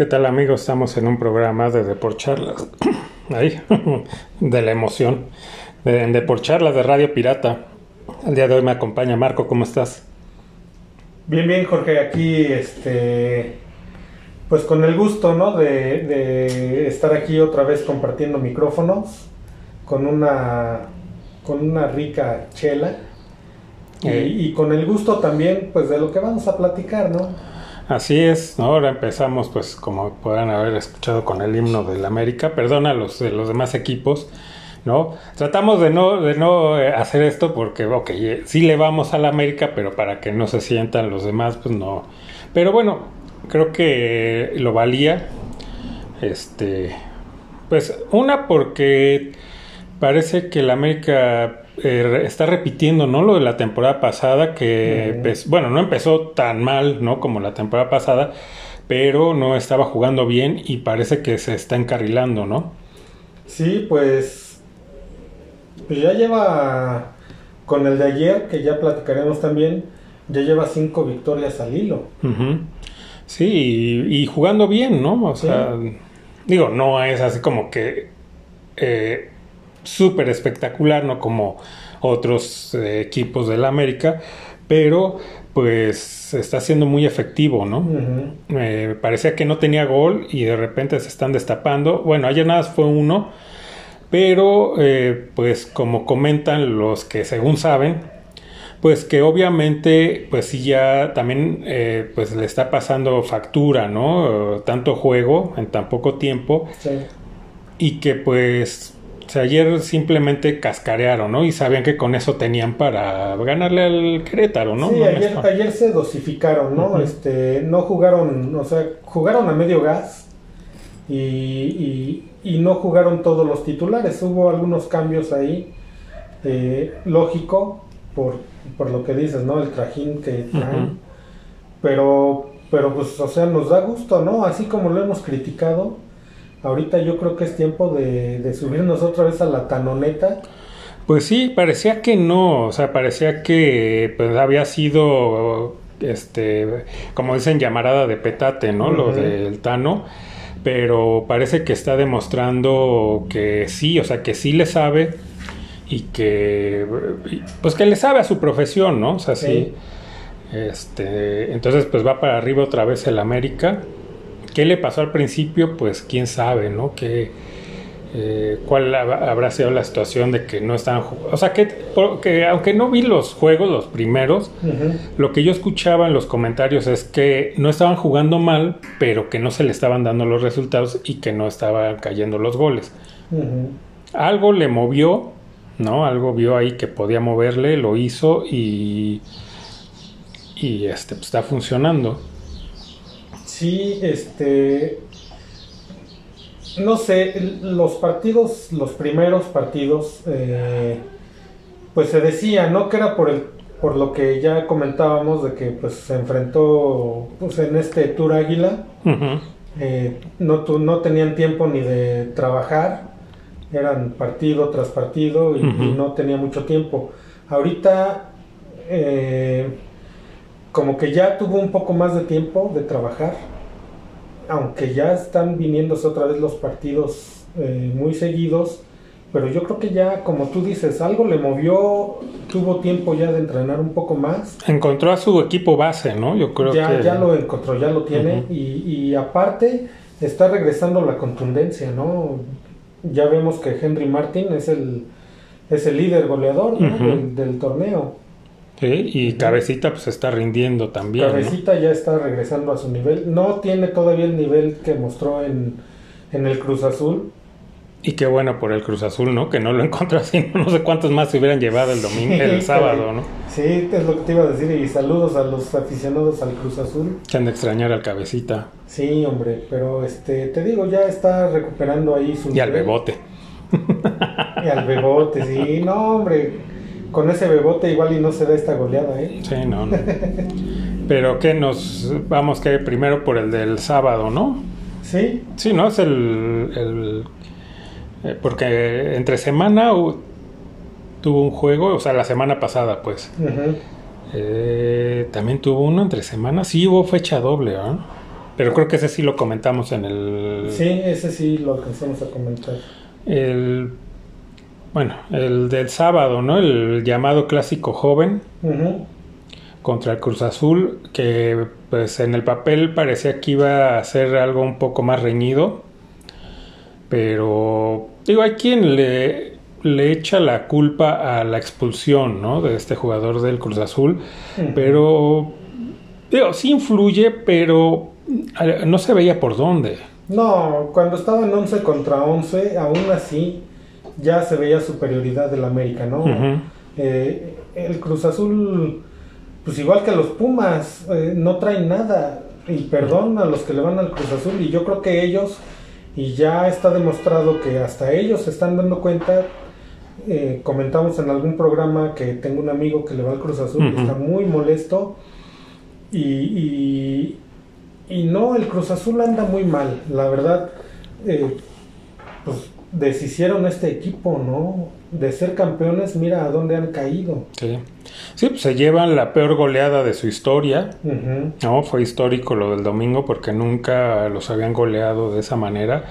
¿Qué tal amigos? Estamos en un programa de Deporcharlas. Ahí, de la emoción. De, en Deporcharlas de Radio Pirata. El día de hoy me acompaña Marco, ¿cómo estás? Bien, bien, Jorge, aquí este pues con el gusto, ¿no? De, de estar aquí otra vez compartiendo micrófonos con una con una rica chela. Y, Eh. y con el gusto también, pues, de lo que vamos a platicar, ¿no? Así es, ahora empezamos, pues como podrán haber escuchado con el himno del América, perdón a los de los demás equipos, ¿no? Tratamos de no, de no eh, hacer esto porque, ok, eh, sí le vamos al América, pero para que no se sientan los demás, pues no. Pero bueno, creo que lo valía, este, pues una porque parece que el América eh, está repitiendo, ¿no? Lo de la temporada pasada, que, pues, bueno, no empezó tan mal, ¿no? Como la temporada pasada, pero no estaba jugando bien y parece que se está encarrilando, ¿no? Sí, pues, pues ya lleva, con el de ayer, que ya platicaremos también, ya lleva cinco victorias al hilo. Sí, y, y jugando bien, ¿no? O Sí. sea, digo, no es así como que eh, súper espectacular, no como otros eh, equipos del América, pero pues está siendo muy efectivo, ¿no? Eh, parecía que no tenía gol y de repente se están destapando. Bueno, ayer nada fue uno, pero eh, pues como comentan los que según saben, pues que obviamente pues sí ya también eh, pues le está pasando factura, ¿no? Tanto juego en tan poco tiempo Sí. y que pues o sea, ayer simplemente cascarearon, ¿no? Y sabían que con eso tenían para ganarle al Querétaro, ¿no? Sí, No ayer, ayer se dosificaron, ¿no? Este, no jugaron, o sea, jugaron a medio gas y, y- y no jugaron todos los titulares. Hubo algunos cambios ahí, eh, lógico, por, por lo que dices, ¿no? El trajín que traen. Pero, pero pues, o sea, nos da gusto, ¿no? Así como lo hemos criticado, ahorita yo creo que es tiempo de, de subirnos otra vez a la tanoneta. Pues sí, parecía que no, o sea, parecía que pues había sido, este, como dicen, llamarada de petate, ¿no? Lo del Tano, pero parece que está demostrando que sí, o sea, que sí le sabe y que, pues que le sabe a su profesión, ¿no? O sea, sí. Sí. Este, entonces, pues va para arriba otra vez el América. ¿Qué le pasó al principio? Pues quién sabe, ¿no? Que, eh, ¿Cuál hab- habrá sido la situación de que no estaban jugando? O sea, que, aunque no vi los juegos, los primeros, lo que yo escuchaba en los comentarios es que no estaban jugando mal, pero que no se le estaban dando los resultados y que no estaban cayendo los goles. Algo le movió, ¿no? Algo vio ahí que podía moverle, lo hizo y, y este, pues, está funcionando. Sí, este. No sé, los partidos, los primeros partidos, eh, pues se decía, ¿no? Que era por el, por lo que ya comentábamos de que pues se enfrentó pues en este Tour Águila, eh, no, tu- no tenían tiempo ni de trabajar, eran partido tras partido y no tenía mucho tiempo. Ahorita, eh, como que ya tuvo un poco más de tiempo de trabajar, aunque ya están viniéndose otra vez los partidos eh, muy seguidos, pero yo creo que ya, como tú dices, algo le movió, tuvo tiempo ya de entrenar un poco más. Encontró a su equipo base, ¿no? Yo creo Ya, que... ya lo encontró, ya lo tiene. Y, y aparte está regresando la contundencia, ¿no? Ya vemos que Henry Martin es el, es el líder goleador ¿no? Ujú. del, del torneo. Sí, y Cabecita pues está rindiendo también. ¿no? Cabecita ya está regresando a su nivel. No tiene todavía el nivel que mostró en, en el Cruz Azul. Y qué bueno por el Cruz Azul, ¿no? Que no lo encontró así, no sé cuántos más se hubieran llevado el domingo, Sí, el sábado, ¿no? Sí, es lo que te iba a decir. Y saludos a los aficionados al Cruz Azul. Que han de extrañar al Cabecita Sí, hombre, pero este, te digo, ya está recuperando ahí su y al. Bebote. Y al bebote, sí, no, hombre. Con ese bebote igual y no se da esta goleada, ¿eh? Sí, no, no. Pero que nos vamos que primero por el del sábado, ¿no? Sí, Sí, ¿no? Es el... el- eh, porque entre semana tuvo un juego, o sea, la semana pasada, pues. Eh, también tuvo uno entre semanas. Sí, hubo fecha doble, ¿ah? Pero creo que ese sí lo comentamos en el... Sí, ese sí lo alcanzamos a comentar. El... Bueno, el del sábado, ¿no? El llamado clásico joven contra el Cruz Azul, que pues en el papel parecía que iba a ser algo un poco más reñido, pero digo, hay quien le, le echa la culpa a la expulsión, ¿no? De este jugador del Cruz Azul, pero digo, sí influye, pero eh, no se veía por dónde. No, cuando estaban 11 contra 11, aún así ya se veía superioridad del América, ¿no? Eh, el Cruz Azul, pues igual que los Pumas, eh, no traen nada. Y perdón a los que le van al Cruz Azul. Y yo creo que ellos, y ya está demostrado que hasta ellos se están dando cuenta. eh, comentamos en algún programa que tengo un amigo que le va al Cruz Azul y está muy molesto. Y, y, y no, el Cruz Azul anda muy mal. La verdad, eh, pues deshicieron este equipo, ¿no? De ser campeones, mira a dónde han caído. Sí. Sí, pues se llevan la peor goleada de su historia. No, fue histórico lo del domingo porque nunca los habían goleado de esa manera,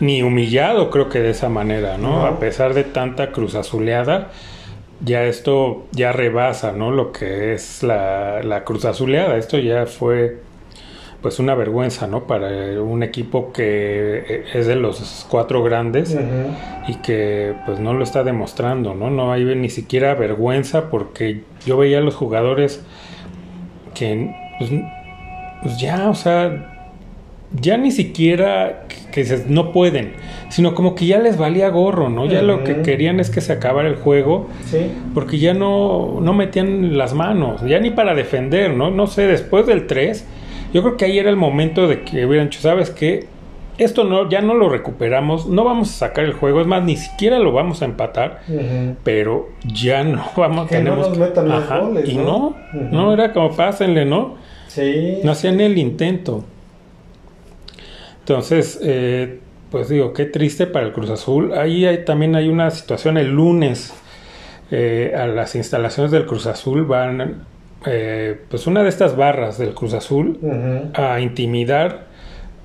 ni humillado creo que de esa manera, ¿no? A pesar de tanta cruz azuleada, ya esto ya rebasa, ¿no? Lo que es la, la cruz azuleada, esto ya fue pues una vergüenza, ¿no? Para un equipo que eh, es de los cuatro grandes y que pues no lo está demostrando, ¿no? No hay ni siquiera vergüenza porque yo veía a los jugadores que pues, pues ya, o sea, ya ni siquiera que no pueden, sino como que ya les valía gorro, ¿no? Ya lo que querían es que se acabara el juego Sí, porque ya no, no metían las manos, ya ni para defender, ¿no? No sé, después del 3, yo creo que ahí era el momento de que hubieran dicho, ¿sabes qué? Esto no, ya no lo recuperamos, no vamos a sacar el juego, es más, ni siquiera lo vamos a empatar, pero ya no vamos, Que no tenemos nos metan más goles, y ¿no? no, no era como pásenle, ¿no? sí. No hacían el intento. Entonces, eh, pues digo, qué triste para el Cruz Azul. Ahí hay- también hay una situación el lunes. eh, a las instalaciones del Cruz Azul van, eh, pues una de estas barras del Cruz Azul a intimidar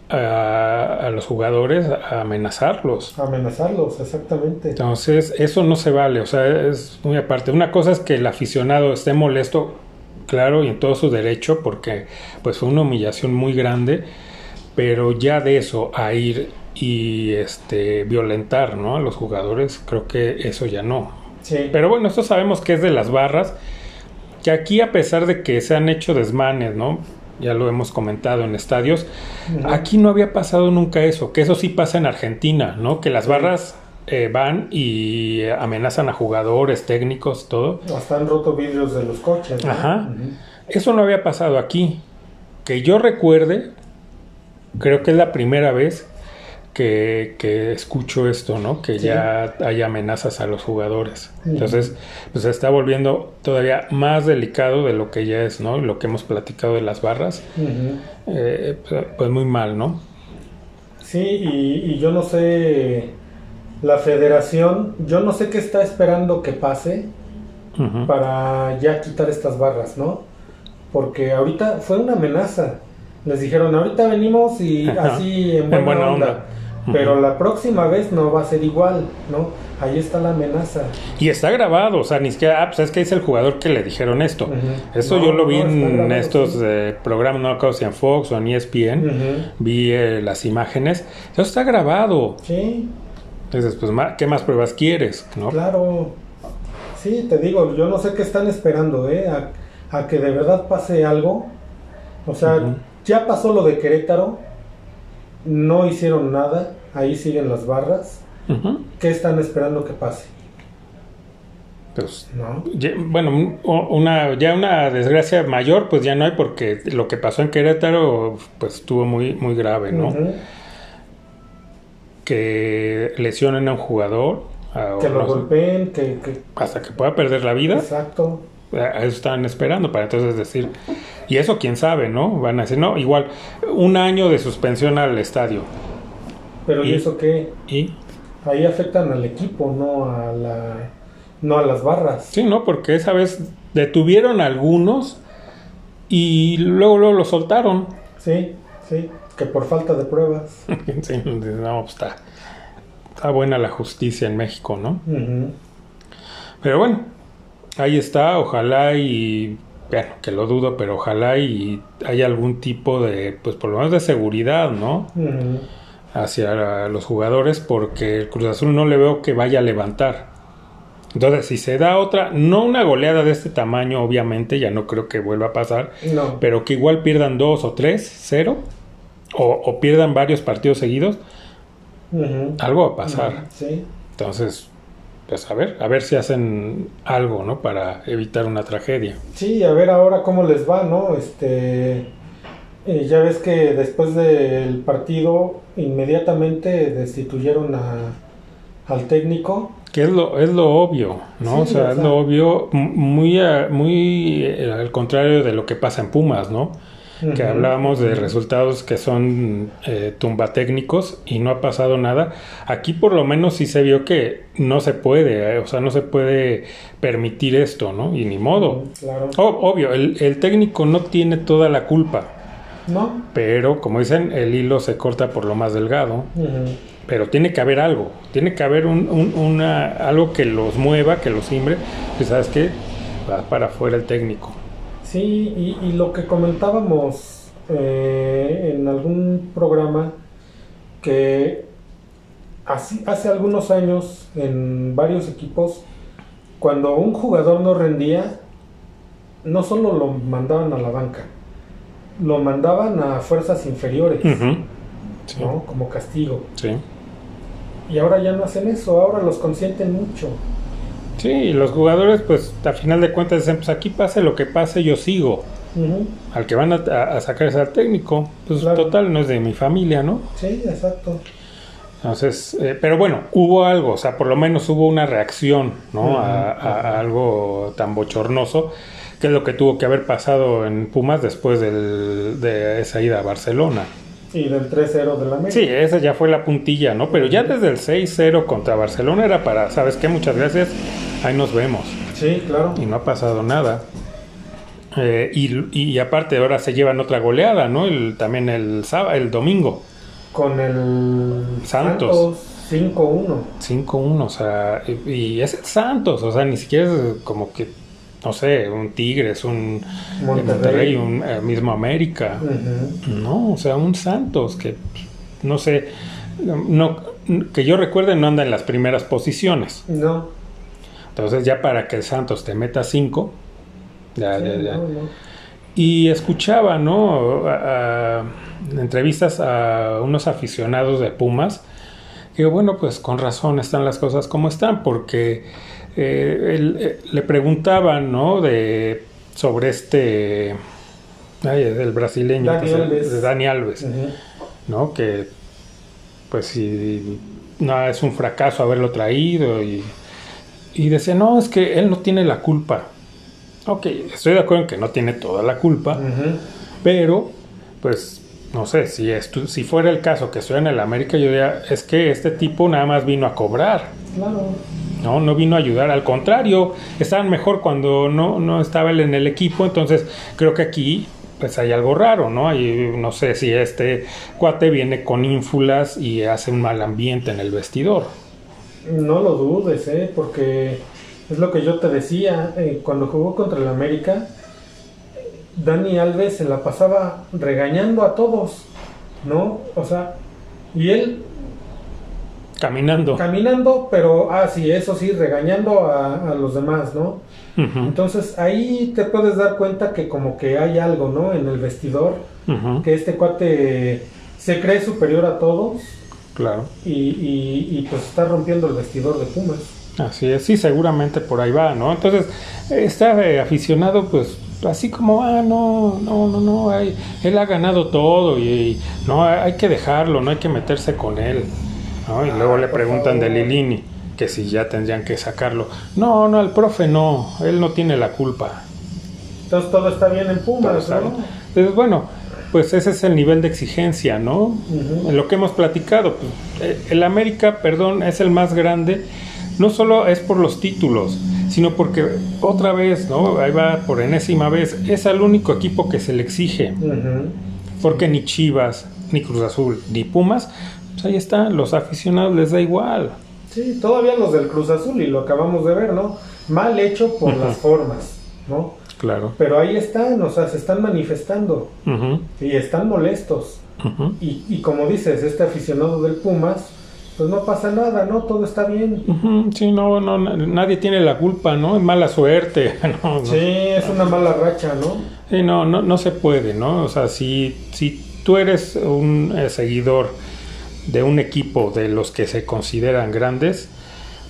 a, a los jugadores, a amenazarlos. Amenazarlos, exactamente. Entonces, eso no se vale, o sea, es muy aparte. Una cosa es que el aficionado esté molesto, claro, y en todo su derecho, porque pues fue una humillación muy grande, pero ya de eso a ir y este violentar, ¿no? a los jugadores, creo que eso ya no. Sí. Pero bueno, esto sabemos que es de las barras, que aquí a pesar de que se han hecho desmanes, ¿no? Ya lo hemos comentado en estadios. Aquí no había pasado nunca eso, que eso sí pasa en Argentina, ¿no? Que las barras eh, van y amenazan a jugadores, técnicos, todo. Hasta han roto vidrios de los coches. ¿no? Ajá. Eso no había pasado aquí. Que yo recuerde, creo que es la primera vez que, que escucho esto, ¿no? Que Sí. ya hay amenazas a los jugadores. Entonces, pues se está volviendo todavía más delicado de lo que ya es, ¿no? Lo que hemos platicado de las barras. Eh, pues, pues muy mal, ¿no? Sí, y, y yo no sé, la federación, yo no sé qué está esperando que pase para ya quitar estas barras, ¿no? Porque ahorita fue una amenaza. Les dijeron, ahorita venimos y Ajá. así en En buena, buena onda. onda. Pero la próxima vez no va a ser igual, ¿no? Ahí está la amenaza. Y está grabado, o sea, ni siquiera, ah, pues es que es el jugador que le dijeron esto. No, yo lo vi no, en grabado, estos sí. eh, programas, no acuerdo si en Fox o en ESPN, vi eh, las imágenes. Eso está grabado. Sí, Entonces, pues, ¿qué más pruebas quieres? ¿no? claro. Sí, te digo, yo no sé qué están esperando, ¿eh? A, a que de verdad pase algo. O sea, ya pasó lo de Querétaro. No hicieron nada. Ahí siguen las barras. Ujú. ¿Qué están esperando que pase? Pues, ¿No? ya- bueno, un- una, ya una desgracia mayor, pues ya no hay, porque lo que pasó en Querétaro, pues estuvo muy, muy grave, ¿no? Que lesionen a un jugador, a- Que lo golpeen, que, que- hasta que pueda perder la vida. Exacto. Están esperando para entonces decir, y eso quién sabe, ¿no? Van a decir, no, igual, un año de suspensión al estadio. Pero ¿y, ¿Y? eso qué? Y Ahí afectan al equipo, no a la no a las barras. sí, ¿no? Porque esa vez detuvieron a algunos y luego, luego los soltaron. Sí. Sí, que por falta de pruebas. sí, no, pues está, está buena la justicia en México, ¿no? Pero bueno, ahí está, ojalá y, bueno, que lo dudo, pero ojalá y haya algún tipo de, pues por lo menos de seguridad, ¿no? Hacia los jugadores, porque el Cruz Azul no le veo que vaya a levantar. Entonces, si se da otra, no una goleada de este tamaño, obviamente, ya no creo que vuelva a pasar, No. pero que igual pierdan dos o tres, cero, o, o pierdan varios partidos seguidos, algo va a pasar. Sí. Entonces, pues a ver, a ver si hacen algo, ¿no? Para evitar una tragedia. Sí, a ver ahora cómo les va, ¿no? Este, eh, ya ves que después del partido inmediatamente destituyeron a, al técnico. Que es lo, es lo obvio, ¿no? Sí, o sea, o es lo obvio, muy, a- muy eh, al contrario de lo que pasa en Pumas, ¿no? Que hablábamos de resultados que son eh, tumbatécnicos y no ha pasado nada. Aquí por lo menos sí se vio que no se puede, eh, o sea, no se puede permitir esto, ¿no? Y ni modo. Claro. Obvio, el, el técnico no tiene toda la culpa, ¿No? pero como dicen, el hilo se corta por lo más delgado. Pero tiene que haber algo, tiene que haber un, un- una, algo que los mueva, que los simbre. Y sabes qué, va para afuera el técnico. Sí, y, y lo que comentábamos eh, en algún programa, que así, hace algunos años en varios equipos, cuando un jugador no rendía, no solo lo mandaban a la banca, lo mandaban a fuerzas inferiores. Sí, ¿no? Como castigo. sí. Y ahora ya no hacen eso, ahora los consienten mucho. Sí, y los jugadores, pues a final de cuentas dicen, pues aquí pase lo que pase, yo sigo. Ujú. Al que van a, a- a sacarse al técnico, pues Claro. total, no es de mi familia, ¿no? Sí, exacto. Entonces, eh, pero bueno, hubo algo, o sea, por lo menos hubo una reacción, ¿no? Ujú, a, a- a algo tan bochornoso, que es lo que tuvo que haber pasado en Pumas después del- de esa ida a Barcelona. Y del 3-0 de la América. Sí, esa ya fue la puntilla, ¿no? Pero ya desde el 6-0 contra Barcelona era para, ¿sabes qué? Muchas gracias, ahí nos vemos. Sí, claro. Y no ha pasado nada. Eh, y, y aparte ahora se llevan otra goleada, ¿no? El, también el, sábado, el domingo, con el Santos. Santos 5-1. 5-1, o sea, y, y es el Santos, o sea, ni siquiera es como que, no sé, un Tigres, un Monterrey. Monterrey, un eh, mismo América. No, o sea, un Santos que, no sé, no, que yo recuerde no anda en las primeras posiciones. No, Entonces ya para que Santos te meta 5, ya, sí, ya, ya. no, no. Y escuchaba, ¿no? A- a- entrevistas a unos aficionados de Pumas. Que bueno, pues con razón están las cosas como están, porque eh, él, eh, le preguntaban, ¿no? De, sobre este. Ay, el brasileño, Dani que se- Alves. de Dani Alves. ¿no? Que, pues, si. No, es un fracaso haberlo traído. Y, y decía, no, es que él no tiene la culpa. Ok, estoy de acuerdo en que no tiene toda la culpa. Pero, pues, no sé, si, estu- si fuera el caso que estuviera en el América, yo diría, es que este tipo nada más vino a cobrar, Claro. ¿no? No vino a ayudar, al contrario, estaban mejor cuando no, no estaba él en el equipo, entonces creo que aquí, pues hay algo raro, ¿no? Y no sé si este cuate viene con ínfulas y hace un mal ambiente en el vestidor. No lo dudes, ¿eh? Porque es lo que yo te decía. eh, cuando jugó contra el América, Dani Alves se la pasaba regañando a todos, ¿no? O sea, y él Caminando. caminando, pero, ah, sí, eso sí, regañando a, a los demás, ¿no? Entonces ahí te puedes dar cuenta que como que hay algo, ¿no? En el vestidor, que este cuate se cree superior a todos claro. y, y- y, pues está rompiendo el vestidor de Pumas. Así es, sí, seguramente por ahí va, ¿no? Entonces, está eh, aficionado, pues, así como, ah, no, no, no, no, hay- él ha ganado todo y, y no, hay que dejarlo, no hay que meterse con él, ¿no? Y luego Ah, le preguntan de. Lilini, que si ya tendrían que sacarlo. No, no, el profe no, él no tiene la culpa. Entonces todo está bien en Pumas, ¿no? Entonces, bueno, pues ese es el nivel de exigencia, ¿no? Lo que hemos platicado, pues, eh, el América, perdón, es el más grande, no solo es por los títulos, sino porque otra vez, ¿no? Ahí va por enésima vez, es el único equipo que se le exige. Porque ni Chivas, ni Cruz Azul, ni Pumas, pues ahí está, los aficionados les da igual. Sí, todavía los del Cruz Azul, y lo acabamos de ver, ¿no? Mal hecho por las formas, ¿no? Claro. Pero ahí están, o sea, se están manifestando y están molestos. y, y, como dices, este aficionado del Pumas, pues no pasa nada, ¿no? Todo está bien. Sí, no, no, nadie tiene la culpa, ¿no? Es mala suerte. no, sí, es una mala racha, ¿no? Sí, no, no, no se puede, ¿no? O sea, si, si tú eres un eh, seguidor de un equipo de los que se consideran grandes,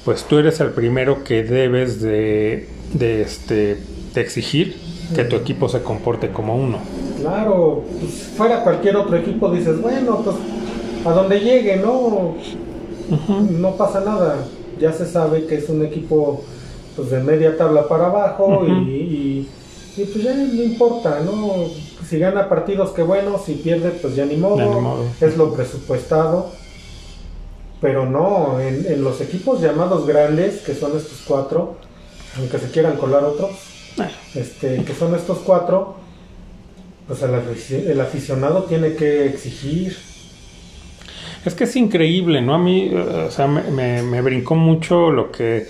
pues tú eres el primero que debes de, de este exigir que tu equipo se comporte como uno. Claro, pues fuera cualquier otro equipo dices, bueno, pues a donde llegue, ¿no? No pasa nada. Ya se sabe que es un equipo pues de media tabla para abajo y, y, pues ya no importa, ¿no? Si gana partidos, que bueno, si pierde, pues ya ni modo, es lo presupuestado. Pero no, en, en los equipos llamados grandes, que son estos cuatro, aunque se quieran colar otros, este, que son estos cuatro, pues el, aficionado tiene que exigir. Es que es increíble, ¿no? A mí, o sea, me, brincó mucho lo que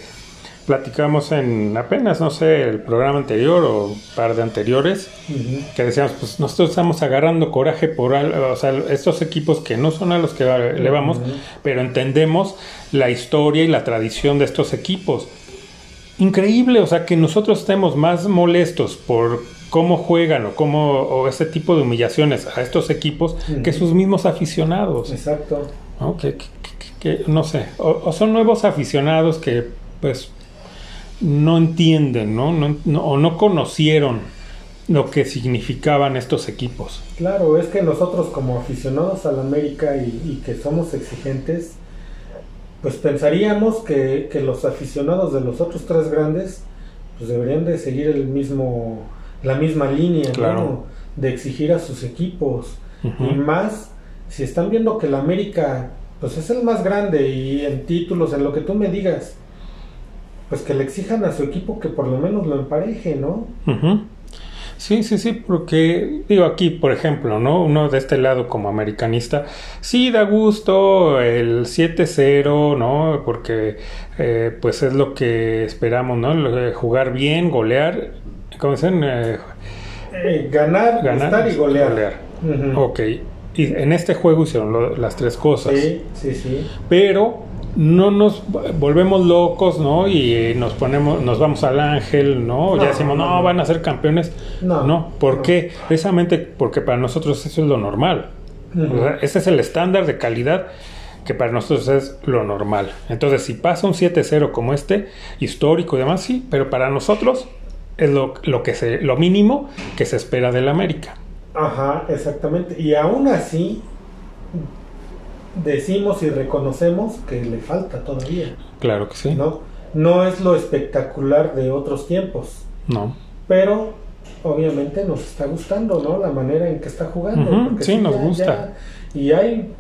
platicamos en apenas, no sé, el programa anterior o un par de anteriores, que decíamos, pues nosotros estamos agarrando coraje por o sea, estos equipos que no son a los que le vamos, pero entendemos la historia y la tradición de estos equipos increíble, o sea, que nosotros estemos más molestos por cómo juegan o cómo o ese tipo de humillaciones a estos equipos que sus mismos aficionados. Exacto. ¿no? Que, no sé, o, son nuevos aficionados que pues no entienden, ¿no? No, o no conocieron lo que significaban estos equipos. Claro, es que nosotros como aficionados al América y que somos exigentes, pues pensaríamos que, los aficionados de los otros tres grandes pues deberían de seguir el mismo la misma línea de exigir a sus equipos. Y más si están viendo que la América pues es el más grande y en títulos en lo que tú me digas pues que le exijan a su equipo que por lo menos lo empareje no Sí, sí, sí, porque digo aquí, por ejemplo, ¿no? Uno de este lado como americanista, sí da gusto el 7-0, ¿no? Porque eh, pues es lo que esperamos, ¿no? Jugar bien, golear, ¿cómo dicen? Eh, eh, ganar, ganar, y golear. Ok, y en este juego hicieron las tres cosas. Sí, sí, sí. Pero no nos volvemos locos, ¿no? Y eh, nos ponemos, nos vamos al ángel, ¿no? ya decimos, no, van a ser campeones. No. No, ¿por qué? Precisamente porque para nosotros eso es lo normal. ese es el estándar de calidad que para nosotros es lo normal. Entonces, si pasa un 7-0 como este, histórico y demás, sí, pero para nosotros es lo, lo, que se, lo mínimo que se espera del América. Ajá, exactamente. Y aún así, decimos y reconocemos que le falta todavía. Claro que sí. ¿no? no es lo espectacular de otros tiempos. No. Pero obviamente nos está gustando, ¿no? La manera en que está jugando. sí, nos gusta. y hay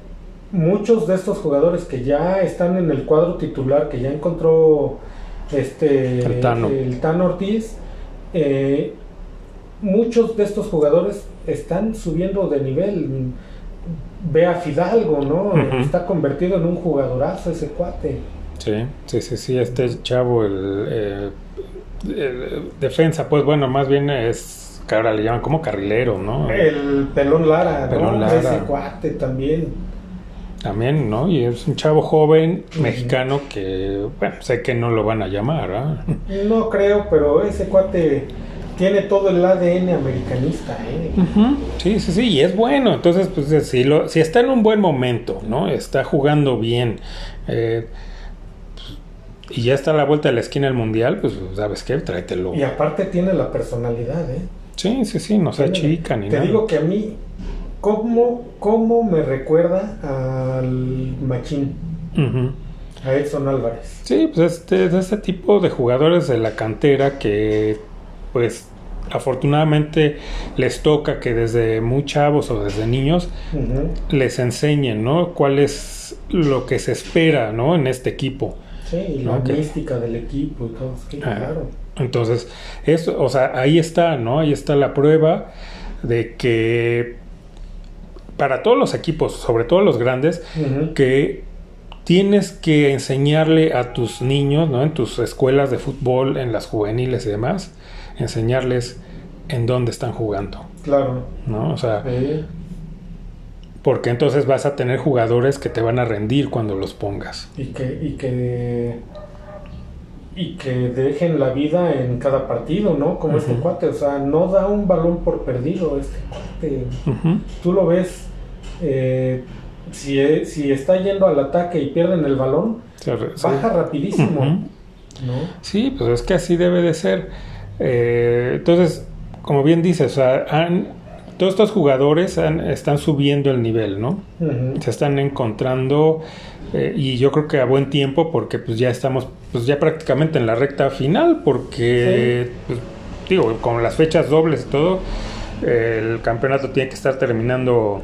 muchos de estos jugadores que ya están en el cuadro titular, que ya encontró este el Tano, el Tano Ortiz. Eh, muchos de estos jugadores están subiendo de nivel ve a Fidalgo, ¿no? Está convertido en un jugadorazo ese cuate. Sí, sí, sí, sí, este chavo, el, defensa, pues bueno, más bien es, que ahora le llaman como carrilero, ¿no? El pelón Lara, pelón Lara. Ese cuate también. También, ¿no? Y es un chavo joven mexicano que, bueno, sé que no lo van a llamar, ¿ah? No creo, pero ese cuate tiene todo el ADN americanista, ¿eh? Sí, sí, sí, y es bueno. Entonces, pues si, lo, si está en un buen momento, ¿no? Está jugando bien. Eh, y ya está a la vuelta de la esquina del mundial, pues sabes qué, tráetelo. Y aparte tiene la personalidad, ¿eh? Sí, sí, sí, no sea chica ni nada. Te digo que a mí, ¿cómo, cómo me recuerda al Machín? A Edson Álvarez. Sí, pues este, es este tipo de jugadores de la cantera que pues afortunadamente les toca que desde muy chavos o desde niños les enseñen, ¿no? Cuál es lo que se espera, ¿no? En este equipo. Sí, la mística del equipo y todo, claro. Entonces, eso, o sea, ahí está, ¿no? Ahí está la prueba de que para todos los equipos, sobre todo los grandes, que tienes que enseñarle a tus niños, ¿no? En tus escuelas de fútbol, en las juveniles y demás, enseñarles en dónde están jugando, Claro. ¿no? O sea, Sí. porque entonces vas a tener jugadores que te van a rendir cuando los pongas. Y que, y que y que dejen la vida en cada partido, ¿no? Como este cuate, o sea, no da un balón por perdido este cuate. Tú lo ves, eh, si, e- si está yendo al ataque y pierden el balón, sí. baja rapidísimo. ¿no? Sí, pues es que así debe de ser. Eh, entonces, como bien dices, o sea, han- todos estos jugadores han- están subiendo el nivel, ¿no? Se están encontrando eh, y yo creo que a buen tiempo porque pues ya estamos pues ya prácticamente en la recta final porque pues, digo con las fechas dobles y todo eh, el campeonato tiene que estar terminando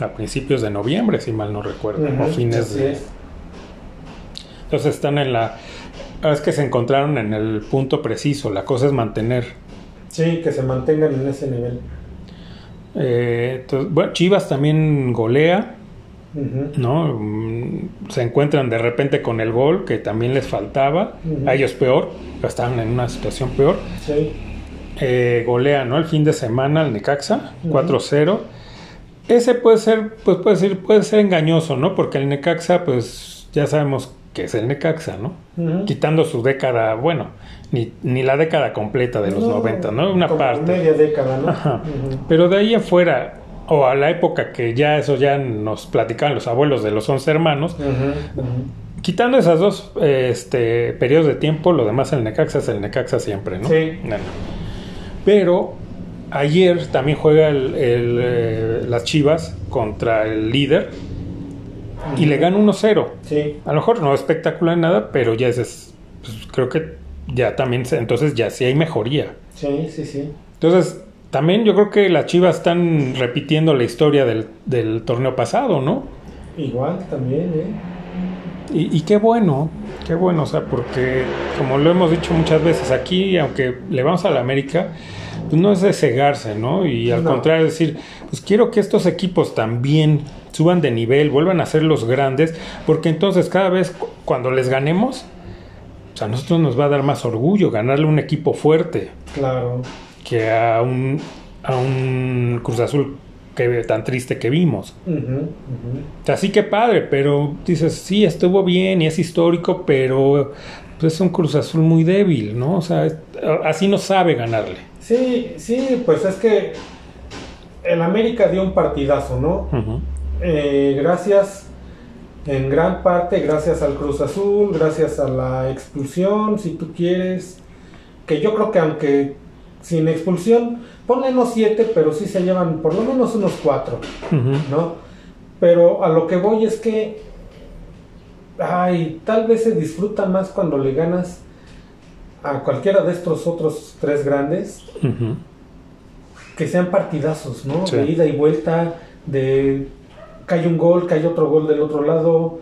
a principios de noviembre si mal no recuerdo o fines de es. entonces están en la ah, es que se encontraron en el punto preciso la cosa es mantener Sí, que se mantengan en ese nivel. Eh, entonces, bueno, Chivas también golea. ¿no? Mm, Se encuentran de repente con el gol que también les faltaba, a ellos peor, estaban en una situación peor. Sí, Eh, golea, ¿no? El fin de semana al Necaxa, Ujú. 4-0. Ese puede ser, pues puede ser, puede ser engañoso, ¿no? Porque el Necaxa, pues ya sabemos que es el Necaxa, ¿no? Quitando su década, bueno, ni, ni la década completa de los No, 90, ¿no? Una como parte. Media década, ¿no? Ajá. Pero de ahí afuera, o a la época que ya eso ya nos platicaban los abuelos de los 11 hermanos, quitando esas dos este, periodos de tiempo, lo demás el Necaxa es el Necaxa siempre, ¿no? Sí. Pero ayer también juega el- el, eh, las Chivas contra el líder y le gana 1-0. Sí, A lo mejor no espectacular en nada, pero ya es, es- pues, creo que ya también, se- entonces ya sí hay mejoría. sí, sí, sí. Entonces, también yo creo que las Chivas están repitiendo la historia del, del torneo pasado, ¿no? Igual también, ¿eh? Y, y qué bueno, qué bueno, o sea, porque como lo hemos dicho muchas veces aquí, aunque le vamos a la América, pues no es de cegarse, ¿no? Y al No. contrario, decir, pues quiero que estos equipos también suban de nivel, vuelvan a ser los grandes, porque entonces cada vez cu- cuando les ganemos, pues a nosotros nos va a dar más orgullo ganarle un equipo fuerte. Claro. que a un, a un Cruz Azul que, tan triste que vimos. Ujú, ujú. O sea, sí que padre, pero dices, sí, estuvo bien y es histórico, pero pues, es un Cruz Azul muy débil, ¿no? O sea, es- así no sabe ganarle. Sí, sí, pues es que el América dio un partidazo, ¿no? Ujú. Eh, gracias, en gran parte, gracias al Cruz Azul, gracias a la expulsión, si tú quieres. Que yo creo que aunque sin expulsión, ponle unos siete, pero sí se llevan por lo menos unos cuatro. ¿no? Pero a lo que voy es que, ay, tal vez se disfruta más cuando le ganas a cualquiera de estos otros tres grandes que sean partidazos, ¿no? Sí. De ida y vuelta, de cae un gol, cae otro gol del otro lado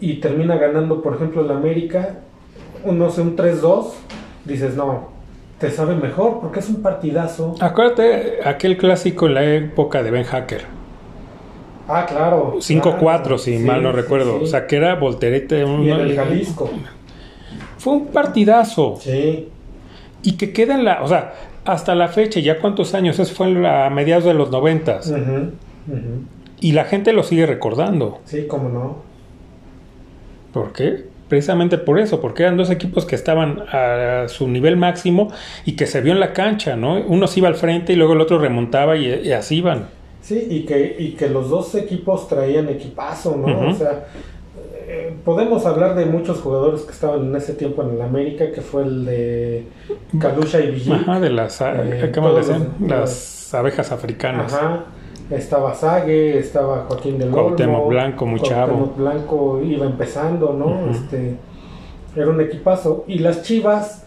y termina ganando, por ejemplo, el América, un, no sé, un 3-2, dices, no, te sabe mejor porque es un partidazo. Acuérdate aquel clásico en la época de Ben Hacker. Ah, claro. 5-4, claro, si sí, mal no sí, recuerdo. sí. O sea, que era volterete. y en el Jalisco. Fue un partidazo. Sí, Y que queda en la, o sea, hasta la fecha, ya cuántos años, eso fue en la- a mediados de los noventas. Y la gente lo sigue recordando. sí, cómo no. ¿Por qué? Precisamente por eso, porque eran dos equipos que estaban a su nivel máximo y que se vio en la cancha, ¿no? Uno se iba al frente y luego el otro remontaba y, y así iban. Sí, y que, y que los dos equipos traían equipazo, ¿no? O sea, eh, podemos hablar de muchos jugadores que estaban en ese tiempo en el América, que fue el de Kalusha y Villic. Ajá, de las, Eh, ¿cómo decían? los- las abejas africanas. Ajá. Estaba Sague, estaba Joaquín del Olmo. Cuauhtémoc Blanco, muy chavo. Cuauhtémoc Blanco iba empezando, ¿no? Este, era un equipazo. Y las Chivas,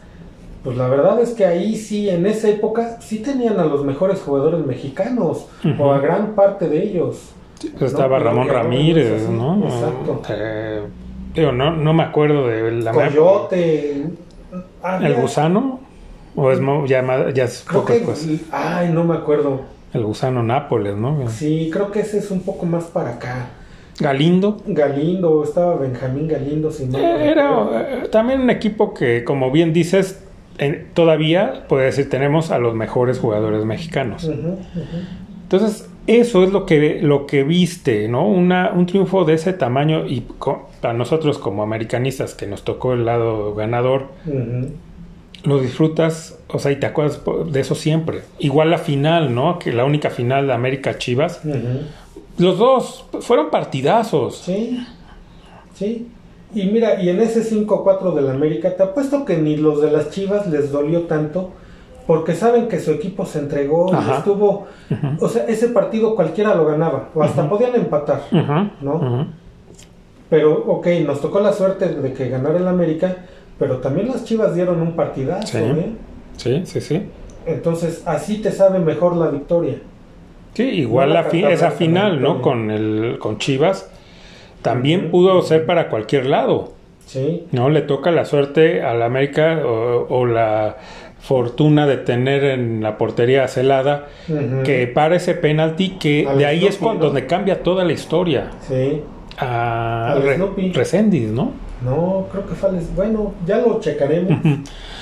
pues la verdad es que ahí sí, en esa época, sí tenían a los mejores jugadores mexicanos, o a gran parte de ellos. Pues estaba No, Ramón Ramírez, no. Exacto. Eh, digo, no, no me acuerdo de la Coyote. ¿El gusano? ¿O es ya, ya es Creo poco que. después? Ay, no me acuerdo. El gusano Nápoles, ¿no? Sí, creo que ese es un poco más para acá. Galindo. Galindo, estaba Benjamín Galindo, sin eh, Era eh, también un equipo que, como bien dices, todavía, puede decir, tenemos a los mejores jugadores mexicanos. Entonces, eso es lo que, lo que viste, ¿no? Una, un triunfo de ese tamaño y para nosotros como americanistas que nos tocó el lado ganador, lo disfrutas, o sea, y te acuerdas de eso siempre. Igual la final, ¿no? Que la única final de América Chivas. Los dos fueron partidazos. Sí, sí. Y mira, y en ese 5-4 del América, te apuesto que ni los de las Chivas les dolió tanto, porque saben que su equipo se entregó y estuvo. O sea, ese partido cualquiera lo ganaba, o hasta podían empatar, ¿no? Pero, ok, nos tocó la suerte de que ganara el América, pero también las Chivas dieron un partidazo, sí. ¿eh? Sí, sí, sí. Entonces, así te sabe mejor la victoria. Sí, igual la esa final, ¿no? Con el con Chivas también pudo ser para cualquier lado. Sí. No le toca la suerte al América o, la fortuna de tener en la portería celada que para ese penalti que de ahí es cuando, donde cambia toda la historia. Sí. A Re ¿no? No, creo que fue al, bueno, ya lo checaremos.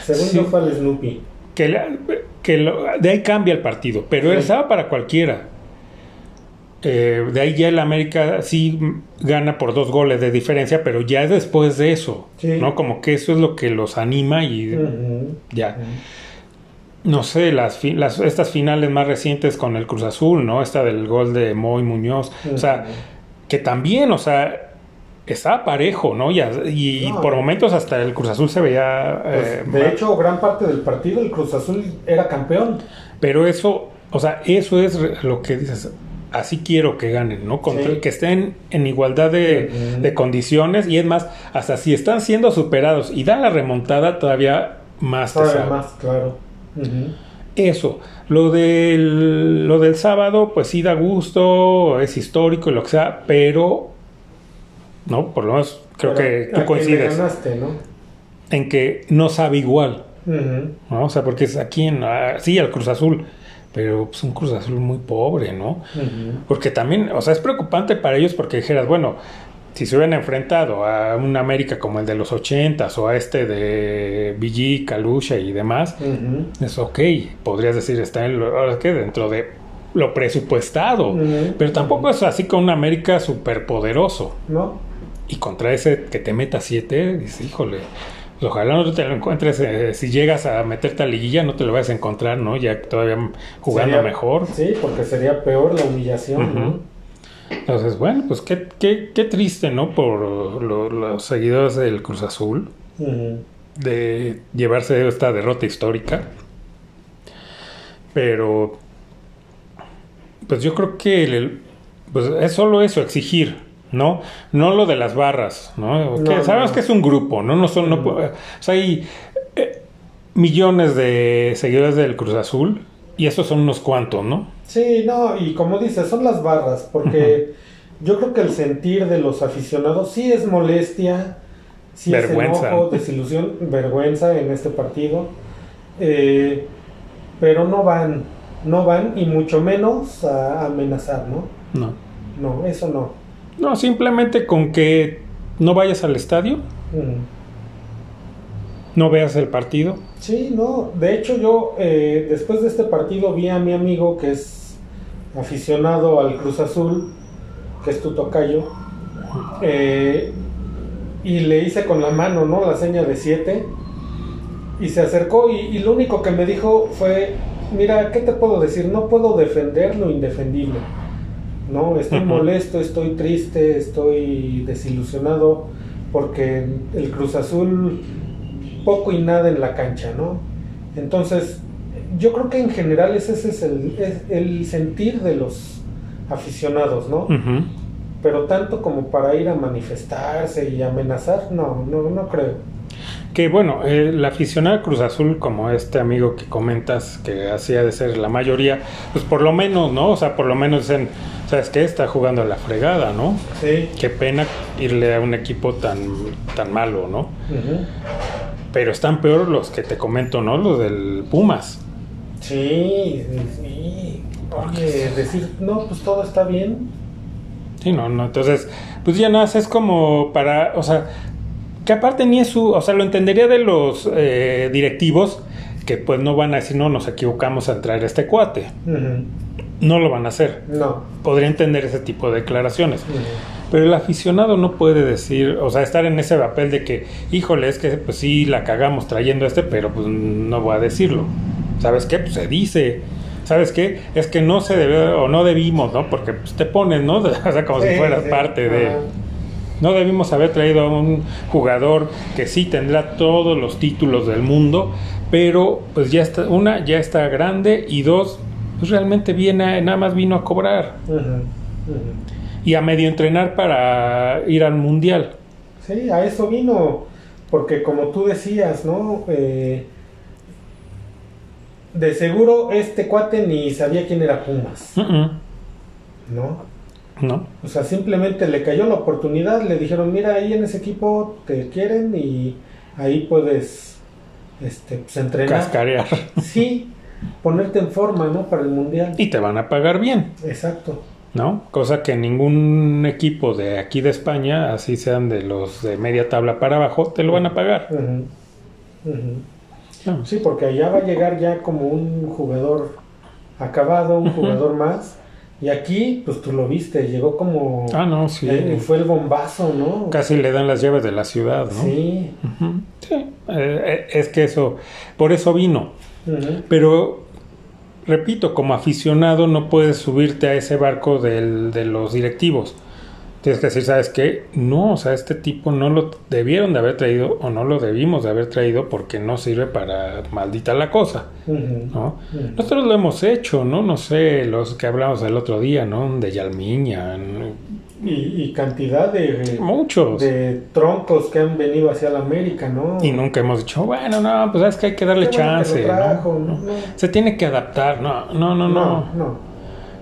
Según yo fue al Snoopy. Que, que de ahí cambia el partido, pero él estaba para cualquiera. Eh, de ahí ya el América sí gana por dos goles de diferencia, pero ya es después de eso, ¿no? Como que eso es lo que los anima y ya. No sé, las, las, estas finales más recientes con el Cruz Azul, ¿no? Esta del gol de Moy Muñoz, o sea, que también, o sea, estaba parejo, ¿no? Y, y por momentos hasta el Cruz Azul se veía... Pues, eh, de hecho, gran parte del partido el Cruz Azul era campeón. Pero eso, o sea, eso es lo que dices así quiero que ganen, ¿no? Que estén en igualdad de, condiciones y es más, hasta si están siendo superados y da la remontada todavía más. Todavía más, claro. Eso, lo del, lo del sábado, pues sí da gusto, es histórico y lo que sea, pero, ¿no? Por lo menos creo que tú coincides. En que no sabe igual. ¿no? O sea, porque es aquí en, ah, sí, al Cruz Azul pero pues un Cruz Azul muy pobre, ¿no? Porque también, o sea, es preocupante para ellos porque dijeras, bueno, si se hubieran enfrentado a un América como el de los ochentas o a este de BG, Calucha y demás, es ok, podrías decir, está en ahora que dentro de lo presupuestado, pero tampoco es así con un América superpoderoso. ¿No? Y contra ese que te meta siete, dices, híjole, ojalá no te lo encuentres, eh, si llegas a meterte a liguilla no te lo vas a encontrar, ¿no? Ya todavía jugando mejor. Sí, porque sería peor la humillación, ¿no? Entonces, bueno, pues qué, qué, qué triste, ¿no? Por los seguidores del Cruz Azul, de llevarse esta derrota histórica. Pero, pues yo creo que pues es solo eso, exigir ¿no? No lo de las barras, ¿no? sabemos que es un grupo, ¿no? No son, no, o sea, hay eh, millones de seguidores del Cruz Azul y esos son unos cuantos, ¿no? Sí, no, y como dices, son las barras, porque yo creo que el sentir de los aficionados sí es molestia, sí vergüenza. es enojo, desilusión, vergüenza en este partido, eh, pero no van, no van y mucho menos a amenazar, ¿no? No. No, eso no. No, simplemente con que no vayas al estadio. No veas el partido. Sí, no. De hecho, yo eh, después de este partido vi a mi amigo que es aficionado al Cruz Azul, que es tu tocayo, eh, y le hice con la mano, ¿no? La seña de 7. Y se acercó y, y, lo único que me dijo fue, mira, ¿qué te puedo decir? No puedo defender lo indefendible. ¿No? Estoy molesto, estoy triste, estoy desilusionado porque el Cruz Azul poco y nada en la cancha, ¿no? Entonces, yo creo que en general ese, es, el, sentir de los aficionados, ¿no? Pero tanto como para ir a manifestarse y amenazar, no, no, no creo. Que bueno, la aficionada Cruz Azul, como este amigo que comentas, que hacía de ser la mayoría, pues por lo menos, ¿no? O sea, por lo menos dicen, ¿sabes qué? Está jugando a la fregada, ¿no? Sí. Qué pena irle a un equipo tan, tan malo, ¿no? Pero están peor los que te comento, ¿no? Los del Pumas. Sí, sí. oye, decir, no, pues todo está bien. Sí, no, no. Entonces, pues ya nada, es como para, o sea, que aparte ni es su, o sea, lo entendería de los eh, directivos que pues no van a decir, no, nos equivocamos al traer este cuate. Ujú. No lo van a hacer. No. Podría entender ese tipo de declaraciones. Pero el aficionado no puede decir, o sea, estar en ese papel de que, híjole, es que pues sí la cagamos trayendo este, pero pues no voy a decirlo. ¿Sabes qué? Pues se dice. ¿Sabes qué? Es que no se debe o no debimos, ¿no? Porque pues, te ponen, ¿no? O sea, como si fueras sí. parte de... No debimos haber traído a un jugador que sí tendrá todos los títulos del mundo, pero pues ya está, una, ya está grande y dos, pues realmente viene, nada más vino a cobrar y a medio entrenar para ir al mundial. Sí, a eso vino, porque como tú decías, ¿no? Eh, de seguro este cuate ni sabía quién era Pumas, ¿no? No, O sea, simplemente le cayó la oportunidad, le dijeron, mira, ahí en ese equipo te quieren y ahí puedes este, pues, entrenar. cascarear. Sí, ponerte en forma, ¿no? Para el mundial. Y te van a pagar bien, Exacto. ¿no? Cosa que ningún equipo de aquí de España, así sean de los de media tabla para abajo, te lo van a pagar. No. Sí, porque allá va a llegar ya como un jugador acabado, un jugador más. Y aquí, pues tú lo viste, llegó como... Ah, no, sí. eh, fue el bombazo, ¿no? Casi le dan las llaves de la ciudad, ¿no? Sí. Sí, eh, eh, es que eso, por eso vino. Pero, repito, como aficionado no puedes subirte a ese barco del- de los directivos. Tienes que decir, ¿sabes qué? No, o sea, este tipo no lo debieron de haber traído o no lo debimos de haber traído porque no sirve para maldita la cosa. ¿no? Nosotros lo hemos hecho, ¿no? No sé, los que hablamos el otro día, ¿no? De Yalmiña, ¿no? Y, y cantidad de, muchos. de troncos que han venido hacia la América, ¿no? Y nunca hemos dicho, bueno, no, pues es que hay que darle Qué bueno que lo chance, trajo, ¿no? ¿no? Se tiene que adaptar, no, no, no, no. no,